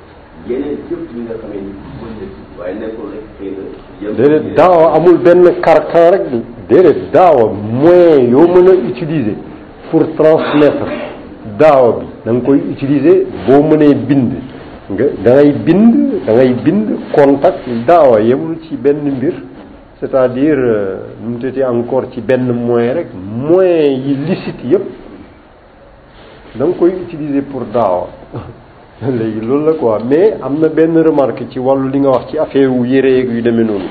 yeneen yëpp yi nga xam ne mën na ci waaye nekkul rek xëy na yem déedéet daawa amul benn carcan rek déedéet daawa moyen yoo mën a utiliser pour transmettre daawa bi da nga koy utiliser boo mënee bind nga da ngay bind da ngay bind contact daawa yemul ci benn mbir c'est-à-dire euh, nu mu tëddee encore ci benn moyen rek moyen yi licite yëpp da nga koy utiliser pour daawa léegi loolu la quoi mais am na benn remarque ci wàllu li nga wax ci affaire wu yére yeeg yu demee noonu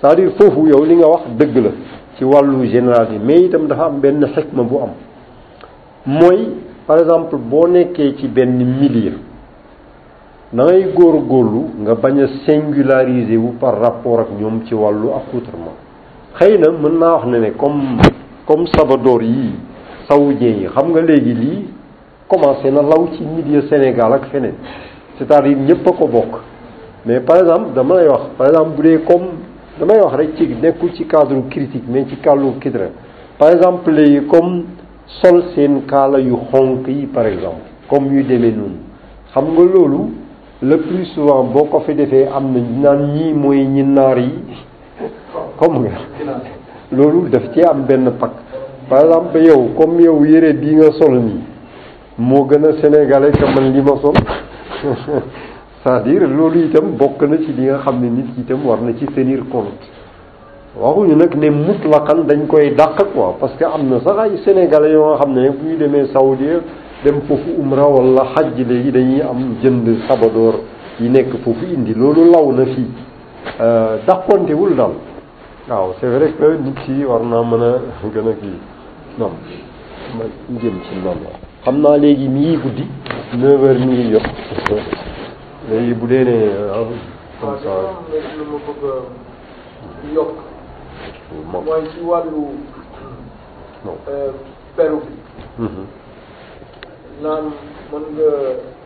c'est-à-dire foofu yow li nga wax dëgg la ci wàllu général yi mais itam dafa am benn xikma bu am mooy par exemple boo nekkee ci benn milieu da ngay góor góorlu nga bañ a singulariser wu par rapport ak ñoom ci wàllu accoutrement xëy na mën naa wax ne ne comme comme sabadoor yii saoudien yi xam nga léegi lii commencé na law ci milieu Sénégal ak feneen c'est-à-dire ñëpp a ko bokk mais par exemple dama lay wax par exemple bu dee comme damay wax rek ci nekkul ci cadre critique mais ci cadre kidra par exemple léegi comme sol seen kaala yu xonk yi par exemple comme yu demee noonu xam nga loolu le plus souvent boo ko fi defee am na naan ñii mooy ñi naar yi comme nga loolu daf ci am benn pakk par exemple yow comme yow yére bii nga sol nii moo gën a sénégalais que man li ma sol c'est-à-dire loolu itam bokk na ci li nga xam ne nit ki itam war na ci tenir compte waxuñu nag ne mutlaqan dañ koy dàq quoi parce que am na sax ay sénégalais yoo nga xam ne bu ñu demee Saudi dem foofu umra wala xaj léegi dañuy am jënd sabadoor yi nekk foofu indi loolu law na fii dàqonte wul daal waaw c'est vrai que nit ki war naa mën a gën a kii non ma jëm ci noonu la xam naa léegi mi ngi guddi neuf heures mi ngi jot léegi bu dee ne ah comme ça waaw dafa am lu ma bëgg a yokk moom mooy ci wàllu non euh, peru bi Mhm. naan mën nga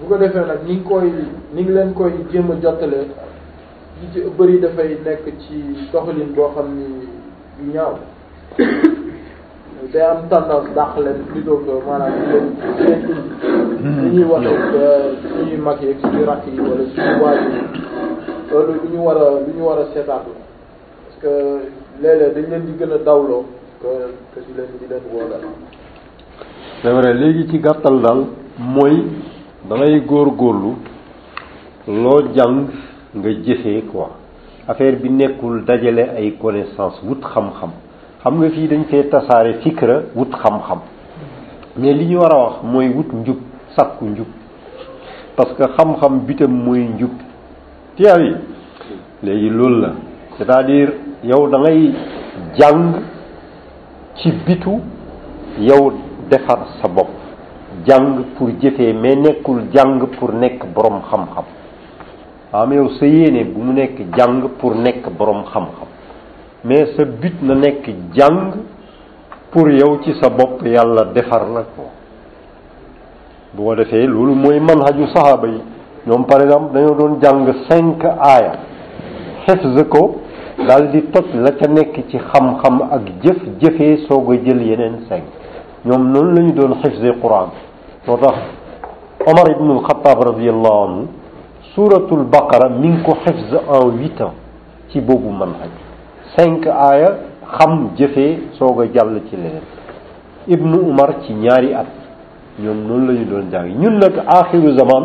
bu ko defee nag ni ngi koy ni ngi leen koy jéem a jottalee li ci bëri dafay nekk ci doxalin boo xam ni yu ñaaw day am tendance dàq leen plutôt que maanaam di leen di leen indi li ñuy wax suñuy mag yeeg suñuy rakk yi wala suñuy waajur yi loolu lu ñu war a lu ñu war a seetaat la parce que léeg-léeg dañ leen di gën a dawloo que que di leen di leen woo daal c'est vrai léegi ci gàttal daal mooy dangay góor góorlu loo jàng nga jëfee quoi affaire bi nekkul dajale ay connaissance wut xam-xam xam nga fii dañ fee tasaare fikra wut xam-xam mais li ñu war a wax mooy wut njub sàkku njub parce que xam-xam bitam mooy njub tu as vu léegi loolu la c'est-à-dire yow da ngay jàng ci bitu yow defar sa bopp jàng pour jëfee mais nekkul jàng pour nekk borom xam-xam am yow sa yéene bu mu nekk jàng pour nekk borom xam-xam mais sa but na nekk jàng pour yow ci sa bopp yàlla defar la ko bu ko defee loolu mooy manhaju saxaaba yi ñoom par exemple dañoo doon jàng cinq aaya xifz ko daal di toj la ca nekk ci xam-xam ak jëf jëfee soog a jël yeneen cinq ñoom noonu la ñu doon xifze quran moo tax Omar ibn al-Khattab radiyallahu anhu suuratul baqara mi ngi ko xifz en huit ans ci boobu manhaj cinq aaya xam jëfee soog a jàll ci leneen ibnu umar ci ñaari at ñoom noonu la ñu doon jàng ñun nag aaxiru zaman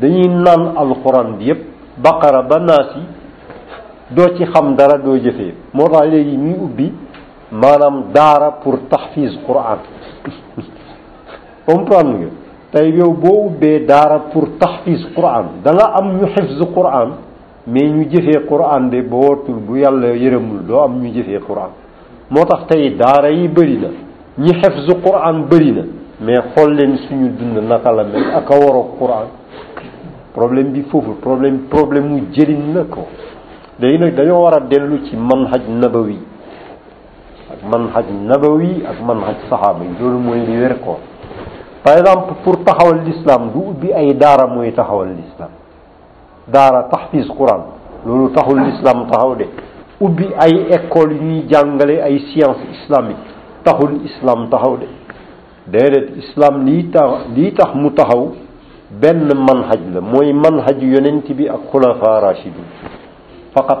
dañuy naan alxuraan bi yëpp baqara ba naas yi doo ci xam dara doo jëfee moo tax léegi ñuy ubbi maanaam daara pour tahfiz quran comprendre nga tey yow boo ubbee daara pour tahfiz quran da nga am ñu xifz quran mais ñu jëfee quran de bootul bu yàlla yërëmul doo am ñu jëfee quran moo tax tey daara yi bëri na ñi xefzu quran bëri na mais xool leen suñu dund naka la mel ak a waroo quran problème bi foofu problème problème mu jëriñ la ko léegi nag dañoo war a dellu ci manhaj nabawi ak manhaj nabawi ak manhaj saxaaba yi loolu mooy li wér ko par exemple pour taxawal l'islam du ubbi ay daara mooy taxawal l'islam daara tahfiz quran loolu taxul l'islam taxaw de ubbi ay école yu ñuy jàngale ay science islamique taxul islam taxaw de déedéet islam lii tax lii tax mu taxaw benn manhaj la mooy manhaj yonent bi ak xulafa rachidin faqat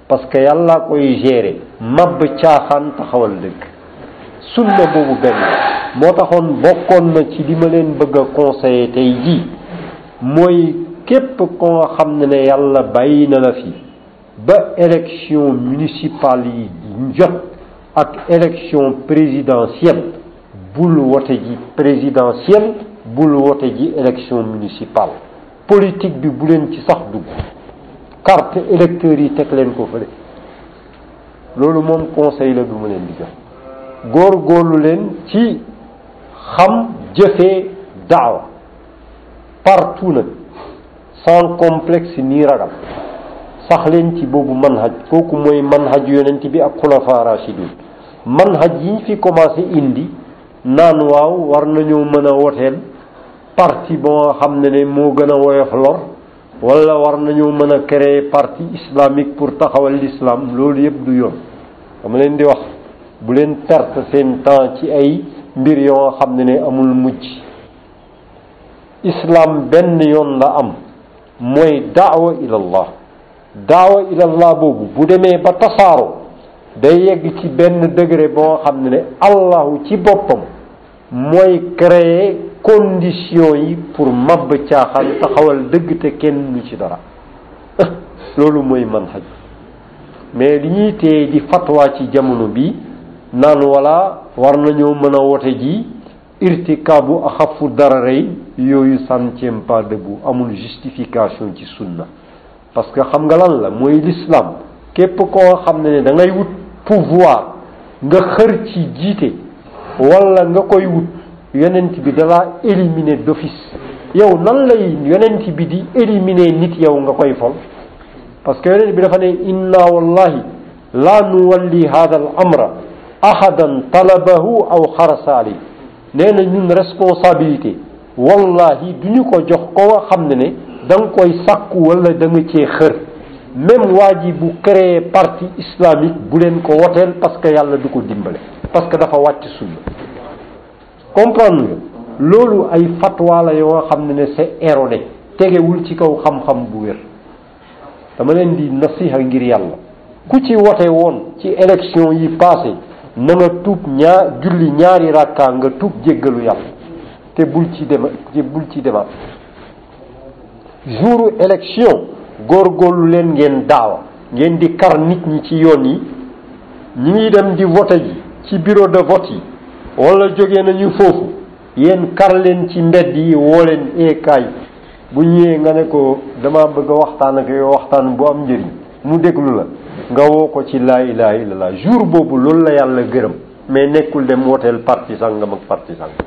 parce que yàlla koy gérer mab caaxaan taxawal dëgg sunna boobu benn moo taxoon bokkoon na ci li ma leen bëgg a conseiller tey jii mooy képp ko nga xam ne ne yàlla bàyyi na la fi ba élection municipale yi jot ak élection présidentielle bul wote ji présidentielle bul wote ji élection municipale politique bi bu leen ci sax dugg carte électeurs yi teg leen ko fële loolu moom conseil la bi ma leen di jox góor góorlu leen ci xam jëfee daawa partout nag sans complexe ni ragal sax leen ci boobu manhaj kooku mooy manhaj yonent bi ak xulafa rachidun manhaj yi ñu fi commencé indi naan waaw war nañoo mën a woteel parti boo xam ne ne moo gën a woyof lor wala war nañoo mën a créer parti islamique pour taxawal l'islam loolu yëpp du yoon dama leen di wax bu leen perte seen temps ci ay mbir yoo xam ne ne amul mujj islam benn yoon la am mooy daawa ilallah daawa ilallah boobu bu demee ba tasaaroo day yegg ci benn degré boo xam ne ne allahu ci boppam mooy créer condition yi pour màbb caaxaan taxawal dëgg te kenn lu ci dara loolu mooy man xaj mais li ñuy tee di fatwa ci jamono bi naan wala war nañoo mën a wote ji irtikaabu axafu dara rey yooyu ça ne tient pas debout amul justification ci sunna parce que xam nga lan la mooy l'islam képp koo xam ne ne da ngay wut pouvoir nga xër ci jiite wala nga koy wut yonent bi dalaa éliminer d'office yow nan lay yonent bi di éliminer nit yow nga koy fol parce que yonent bi dafa ne inna wallahi la nuwalli hada al amra ahadan talabahu aw xarasa alayhi nee na ñun responsabilité wallahi du ñu ko jox ko nga xam ne ne da nga koy sàkku wala da nga cee xër même waa ji bu créer parti islamique bu leen ko woteel parce que yàlla du ko dimbale parce que dafa wàcc sunna comprendre nga loolu ay fatwa la yoo xam ne ne c'est erroné tegewul ci kaw xam-xam bu wér dama leen di nasiha ngir yàlla ku ci wote woon ci élection yi passé na nga tuub ñaar julli ñaari rakka nga tuub jéggalu yàlla te bul ci dema te bul ci demaat jouru élection góorgóorlu leen ngeen daawa ngeen di kar nit ñi ci yoon yi ñi ngi dem di vote ji ci bureau de vote yi wala jóge nañu foofu yéen kar leen ci mbedd yi woo leen eekaay bu ñëwee nga ne ko dama bëgg a waxtaan ak yow waxtaan bu am njëriñ mu déglu la nga woo ko ci laa ilaha illallah jour boobu loolu la yàlla gërëm mais nekkul dem wooteel parti sangam ak parti sangam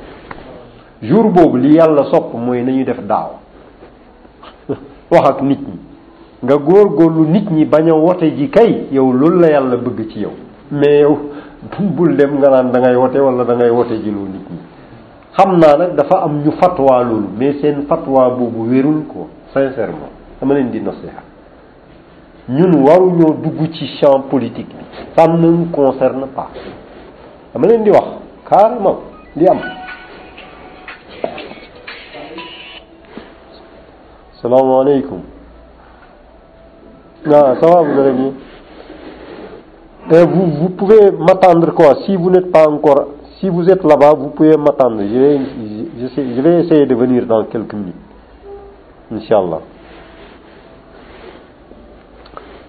jour boobu li yàlla sopp mooy nañu def daaw wax ak nit ñi nga góor góorlu nit ñi bañ a wote ji kay yow loolu la yàlla bëgg ci yow mais yow bul dem nga naan da ngay wote wala da ngay wote ji loo nit ñi xam naa nag dafa am ñu fatwa loolu mais seen fatwa boobu wérul ko sincèrement dama leen di nasiha ñun waruñoo dugg ci champ politique bi ça ne nous concerne pas dama leen di wax carrément li am salaamaaleykum ah ça va vous allez bien et vous vous pouvez m'attendre quoi si vous n'êtes pas encore si vous êtes là-bas vous pouvez m'attendre je vais je, je vais essayer de venir dans quelques minutes inchallah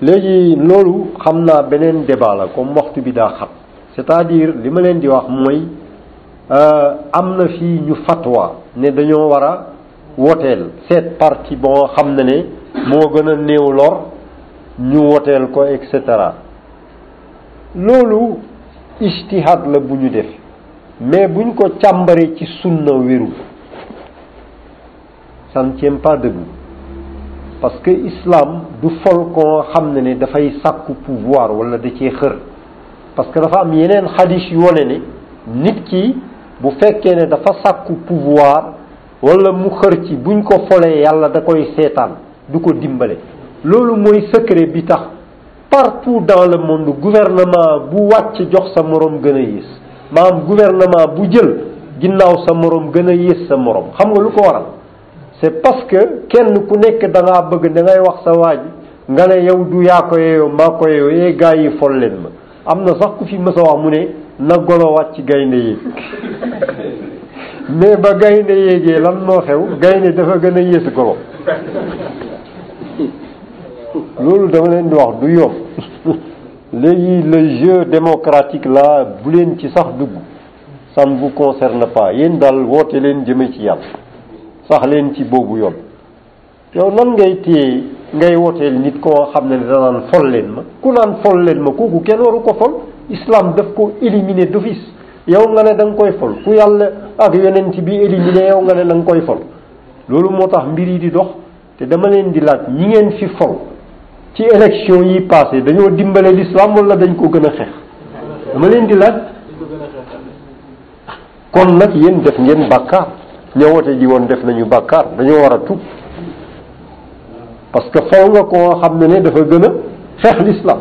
léegi loolu xam naa beneen débat la comme waxtu bi daa xat c'est-à-dire li ma leen di wax mooy euh, am na fii ñu fatwa ne dañoo war a woteel seet parti boo xam ne ne moo gën a néew lor ñu woteel ko et cetera loolu ijtihaad la bu ñu def mais buñ ko càmbaree ci sunna wéru ça ne tient pas debout parce que islam du fol koo xam ne ne dafay sàkku pouvoir wala da cee xër parce que dafa am yeneen xadis yu wane ne nit ki bu fekkee ne dafa sàkku pouvoir wala mu xër ci buñ ko folee yàlla da koy seetaan du ko dimbale loolu mooy secret bi tax partout dans le monde gouvernement bu wàcc jox sa moroom gën a yées maanaam gouvernement bu jël ginnaaw sa moroom gën a yées sa moroom xam nga lu ko waral c'est parce que kenn ku nekk da ngaa bëgg da ngay wax sa waa ji nga ne yow du yaa ko yeeyoo maa ko yeeyoo yee eh, gaa yi fol leen ma am na sax ku fi mës a wax mu ne na golo wàcc gaynde yéeg mais ba gaynde yéegee lan moo xew gaynde dafa gën a yées golo loolu dama leen di wax du yoon léegi le jeu démocratique là bu leen ci sax dugg ça ne vous concerne pas yéen daal woote leen jëme ci yàlla sax leen ci boobu yoon yow nan ngay téye ngay wooteel nit koo xam ne danaan fol leen ma ku naan fol leen ma kooku kenn waru ko fol islam daf ko éliminer d'office yow nga ne da nga koy fol ku yàlla ak yonent bi éliminer yow nga ne da nga koy fol loolu moo tax mbir yi di dox te dama leen di laaj ñi ngeen fi faw ci élection yi passé dañoo dimbale l'islam wala dañ ko gën a xeex dama leen di laaj kon nag yéen def ngeen bàkkaar ña wote ji woon def nañu bàkkaar dañoo war a tuub parce que faw nga koo xam ne ne dafa gën a xeex l'islam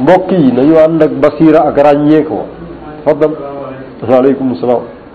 mbokk yi nañu ànd ak basiira ak ràññee ko faddal waaleykum salaam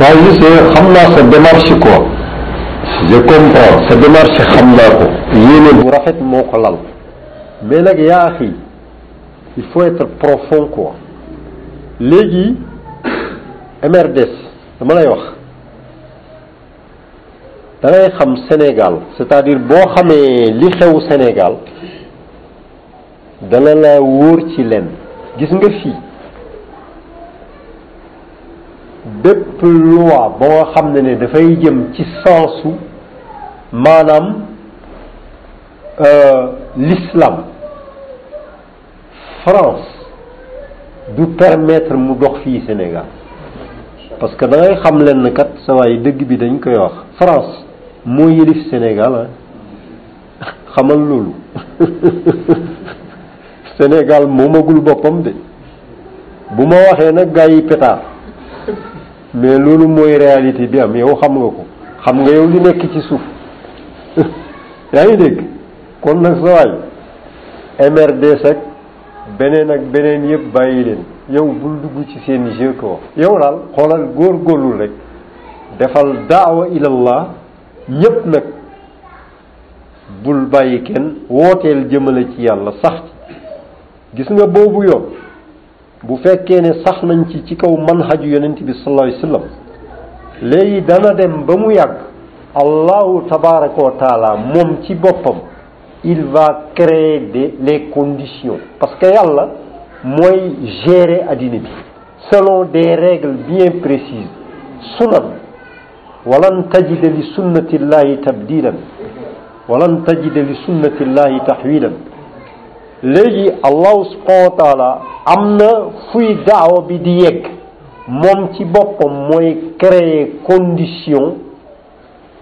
waaw monsieur xam naa sa démarche quoi je comprends sa démarche xam naa ko yéene bu rafet moo ko lal mais nag yaa xii il faut être profond quoi léegi MRDS dama lay wax da ngay xam Sénégal c'est-à-dire boo xamee li xew Sénégal dana laa wóor ci lenn gis nga fii bépp loi ba nga xam ne ne dafay jëm ci sensu maanaam l'islam France du permettre mu dox fii Sénégal parce que da ngay xam leen kat sa waay dëgg bi dañ koy wax France moo yëlif Sénégal ah xamal loolu Sénégal moomagul boppam de bu ma waxee nag gars yi pétard mais loolu mooy réalité bi am yow xam nga ko xam nga yow li nekk ci suuf yaa ngi dégg kon nag sa waay MRDS ak beneen ak beneen yëpp bàyyi leen yow bul dugg ci seen jeu ko yow daal xoolal góor góorlu rek defal daawa ilallah ñëpp nag bul bàyyi kenn wooteel jëmale ci yàlla sax ci gis nga boobu yoon bu fekkee ne sax nañ ci ci kaw manhaju yonent bi sallallahu alayhi wasallam léegi dana dem ba mu yàgg allahu tabaraka wa taala moom ci boppam il va créer des les conditions parce que yàlla mooy gérer addina bi selon des règles bien précises sunan walan tajida li sunnati llahi tabdilan walan tajida li sunnati llahi taxwilan léegi allahu subhanahu wa taala am na fuy daawa bi di yegg moom ci boppam mooy créer condition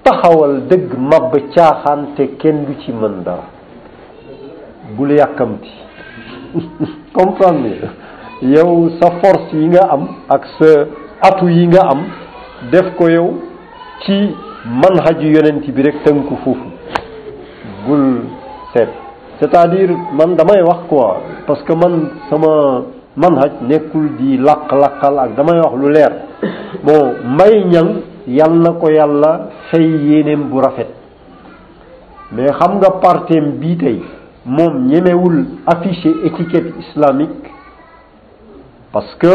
taxawal dëgg màbb caaxaan te kenn du ci mën dara bul yàkkamti comprendre yow sa force yi nga am ak sa atu yi nga am def ko yow ci manhaju yonent bi rek tënku foofu bul seet c'est-à-dire man damay wax quoi parce que man sama manhaj nekkul di laq-laqal ak damay wax lu leer bon mbay ñang yal na ko yàlla fay yéeneem bu rafet mais xam nga partem bii tey moom ñemewul afficher étiquette islamique parce que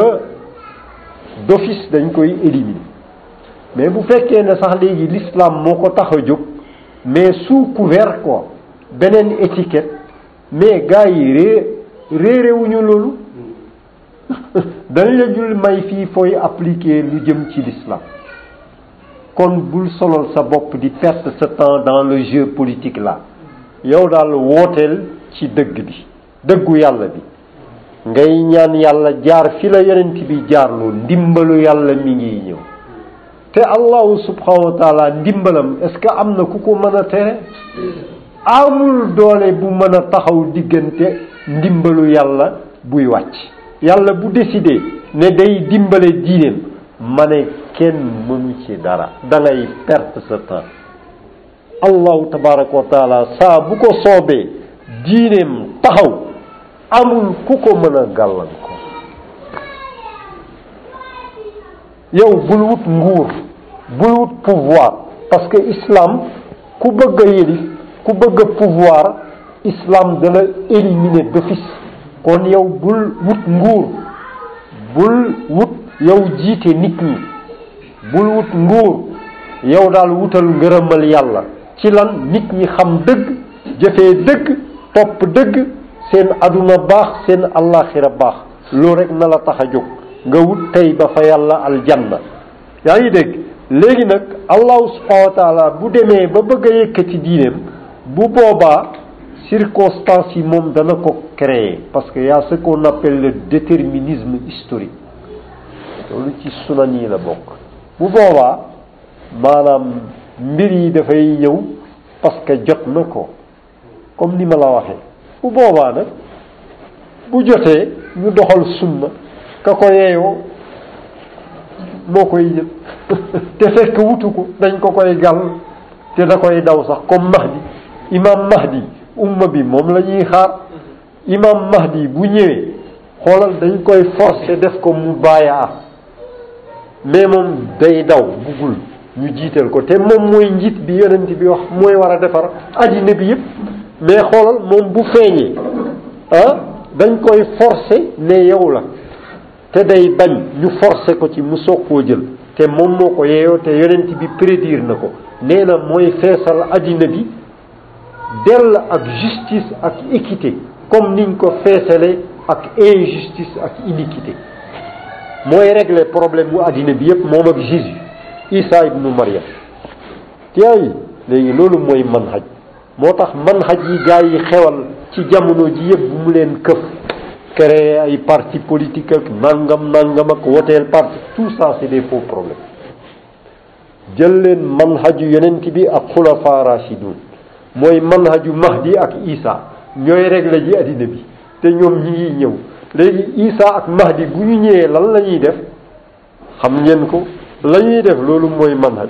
d'office dañ koy éliminer mais bu fekkee ne sax léegi l'islam moo ko tax a jóg mais sous couvert quoi beneen étiquette mais gars yi rée réerewuñu loolu dañ la dul may fii fooy appliquer lu jëm ci l'islam kon bul solol sa bopp di perte sa temps dans le jeu politique là yow daal wooteel ci dëgg bi dëggu yàlla bi ngay ñaan yàlla jaar fi la yonent bi jaarloo ndimbalu yàlla mi ngi ñëw te allahu subhanahu wa taala ndimbalam est-ce que am na ku ko mën a tere amul doole bu mën a taxaw diggante ndimbalu yàlla buy wàcc yàlla bu décidé ne day dimbale diineem ma ne kenn mënu ci dara da ngay perte sa temps allahu tabaraka wa taala saa bu ko soobee diineem taxaw amul ku ko mën a gàllankoor yow bul wut nguur bul wut pouvoir parce que islam ku bëgg a yëlif ku bëgg a pouvoir islam dala éliminer d'office kon yow bul wut nguur bul wut yow jiite nit ñi bul wut nguur yow daal wutal ngërëmal yàlla ci lan nit ñi xam dëgg jëfee dëgg topp dëgg seen aduna baax seen àllaaxira baax loolu rek na la tax a jóg nga wut tey ba fa yàlla aljanna yaa ngi dégg léegi nag allahu subhanahu wa taala bu demee ba bëgg a yëkkati diineem bu boobaa circonstances yi moom dana ko créer parce que y a ce qu'on appelle le déterminisme historique loolu ci sunan yi la bokk bu boobaa maanaam mbir yi dafay ñëw parce que jot na ko comme ni ma la waxee bu boobaa nag bu jotee ñu doxal sunna ka ko yeeyoo moo koy jël te fekk wutu ko dañ ko koy gàll te da koy daw sax comme Mahdi imam Mahdi umma bi moom la ñuy xaar imam mahdi bu ñëwee xoolal dañ koy forcer def ko mu baayaa mais moom day daw buggul ñu jiital ko te moom mooy njiit bi yonent bi wax mooy war a defar addina bi yëpp mais xoolal moom bu feeñee ah dañ koy forcer ne yow la te day bañ ñu forcer ko ci mu soog koo jël te moom moo ko yeeyoo te yonent bi prédire na ko nee na mooy feesal addina bi dell ak justice ak équité comme niñ ko feesale ak injustice ak iniquité mooy régler problème mu àddina bi yépp moom ak Jésus Isa ibnu Maryam yaay léegi loolu mooy manhaj moo tax manhaj yi gaa yi xewal ci jamono ji yëpp bu mu leen këf créer ay parti politique ak nangam nangam ak woteel parti tout ça c'est des faux problèmes jël leen manhaju yonent bi ak xulafa rashidun mooy manhaju mahdi ak isa ñooy réglé ji addina bi te ñoom ñi ngi ñëw léegi isa ak mahdi bu ñu ñëwee lan la ñuy def xam ngeen ko la ñuy def loolu mooy manhaj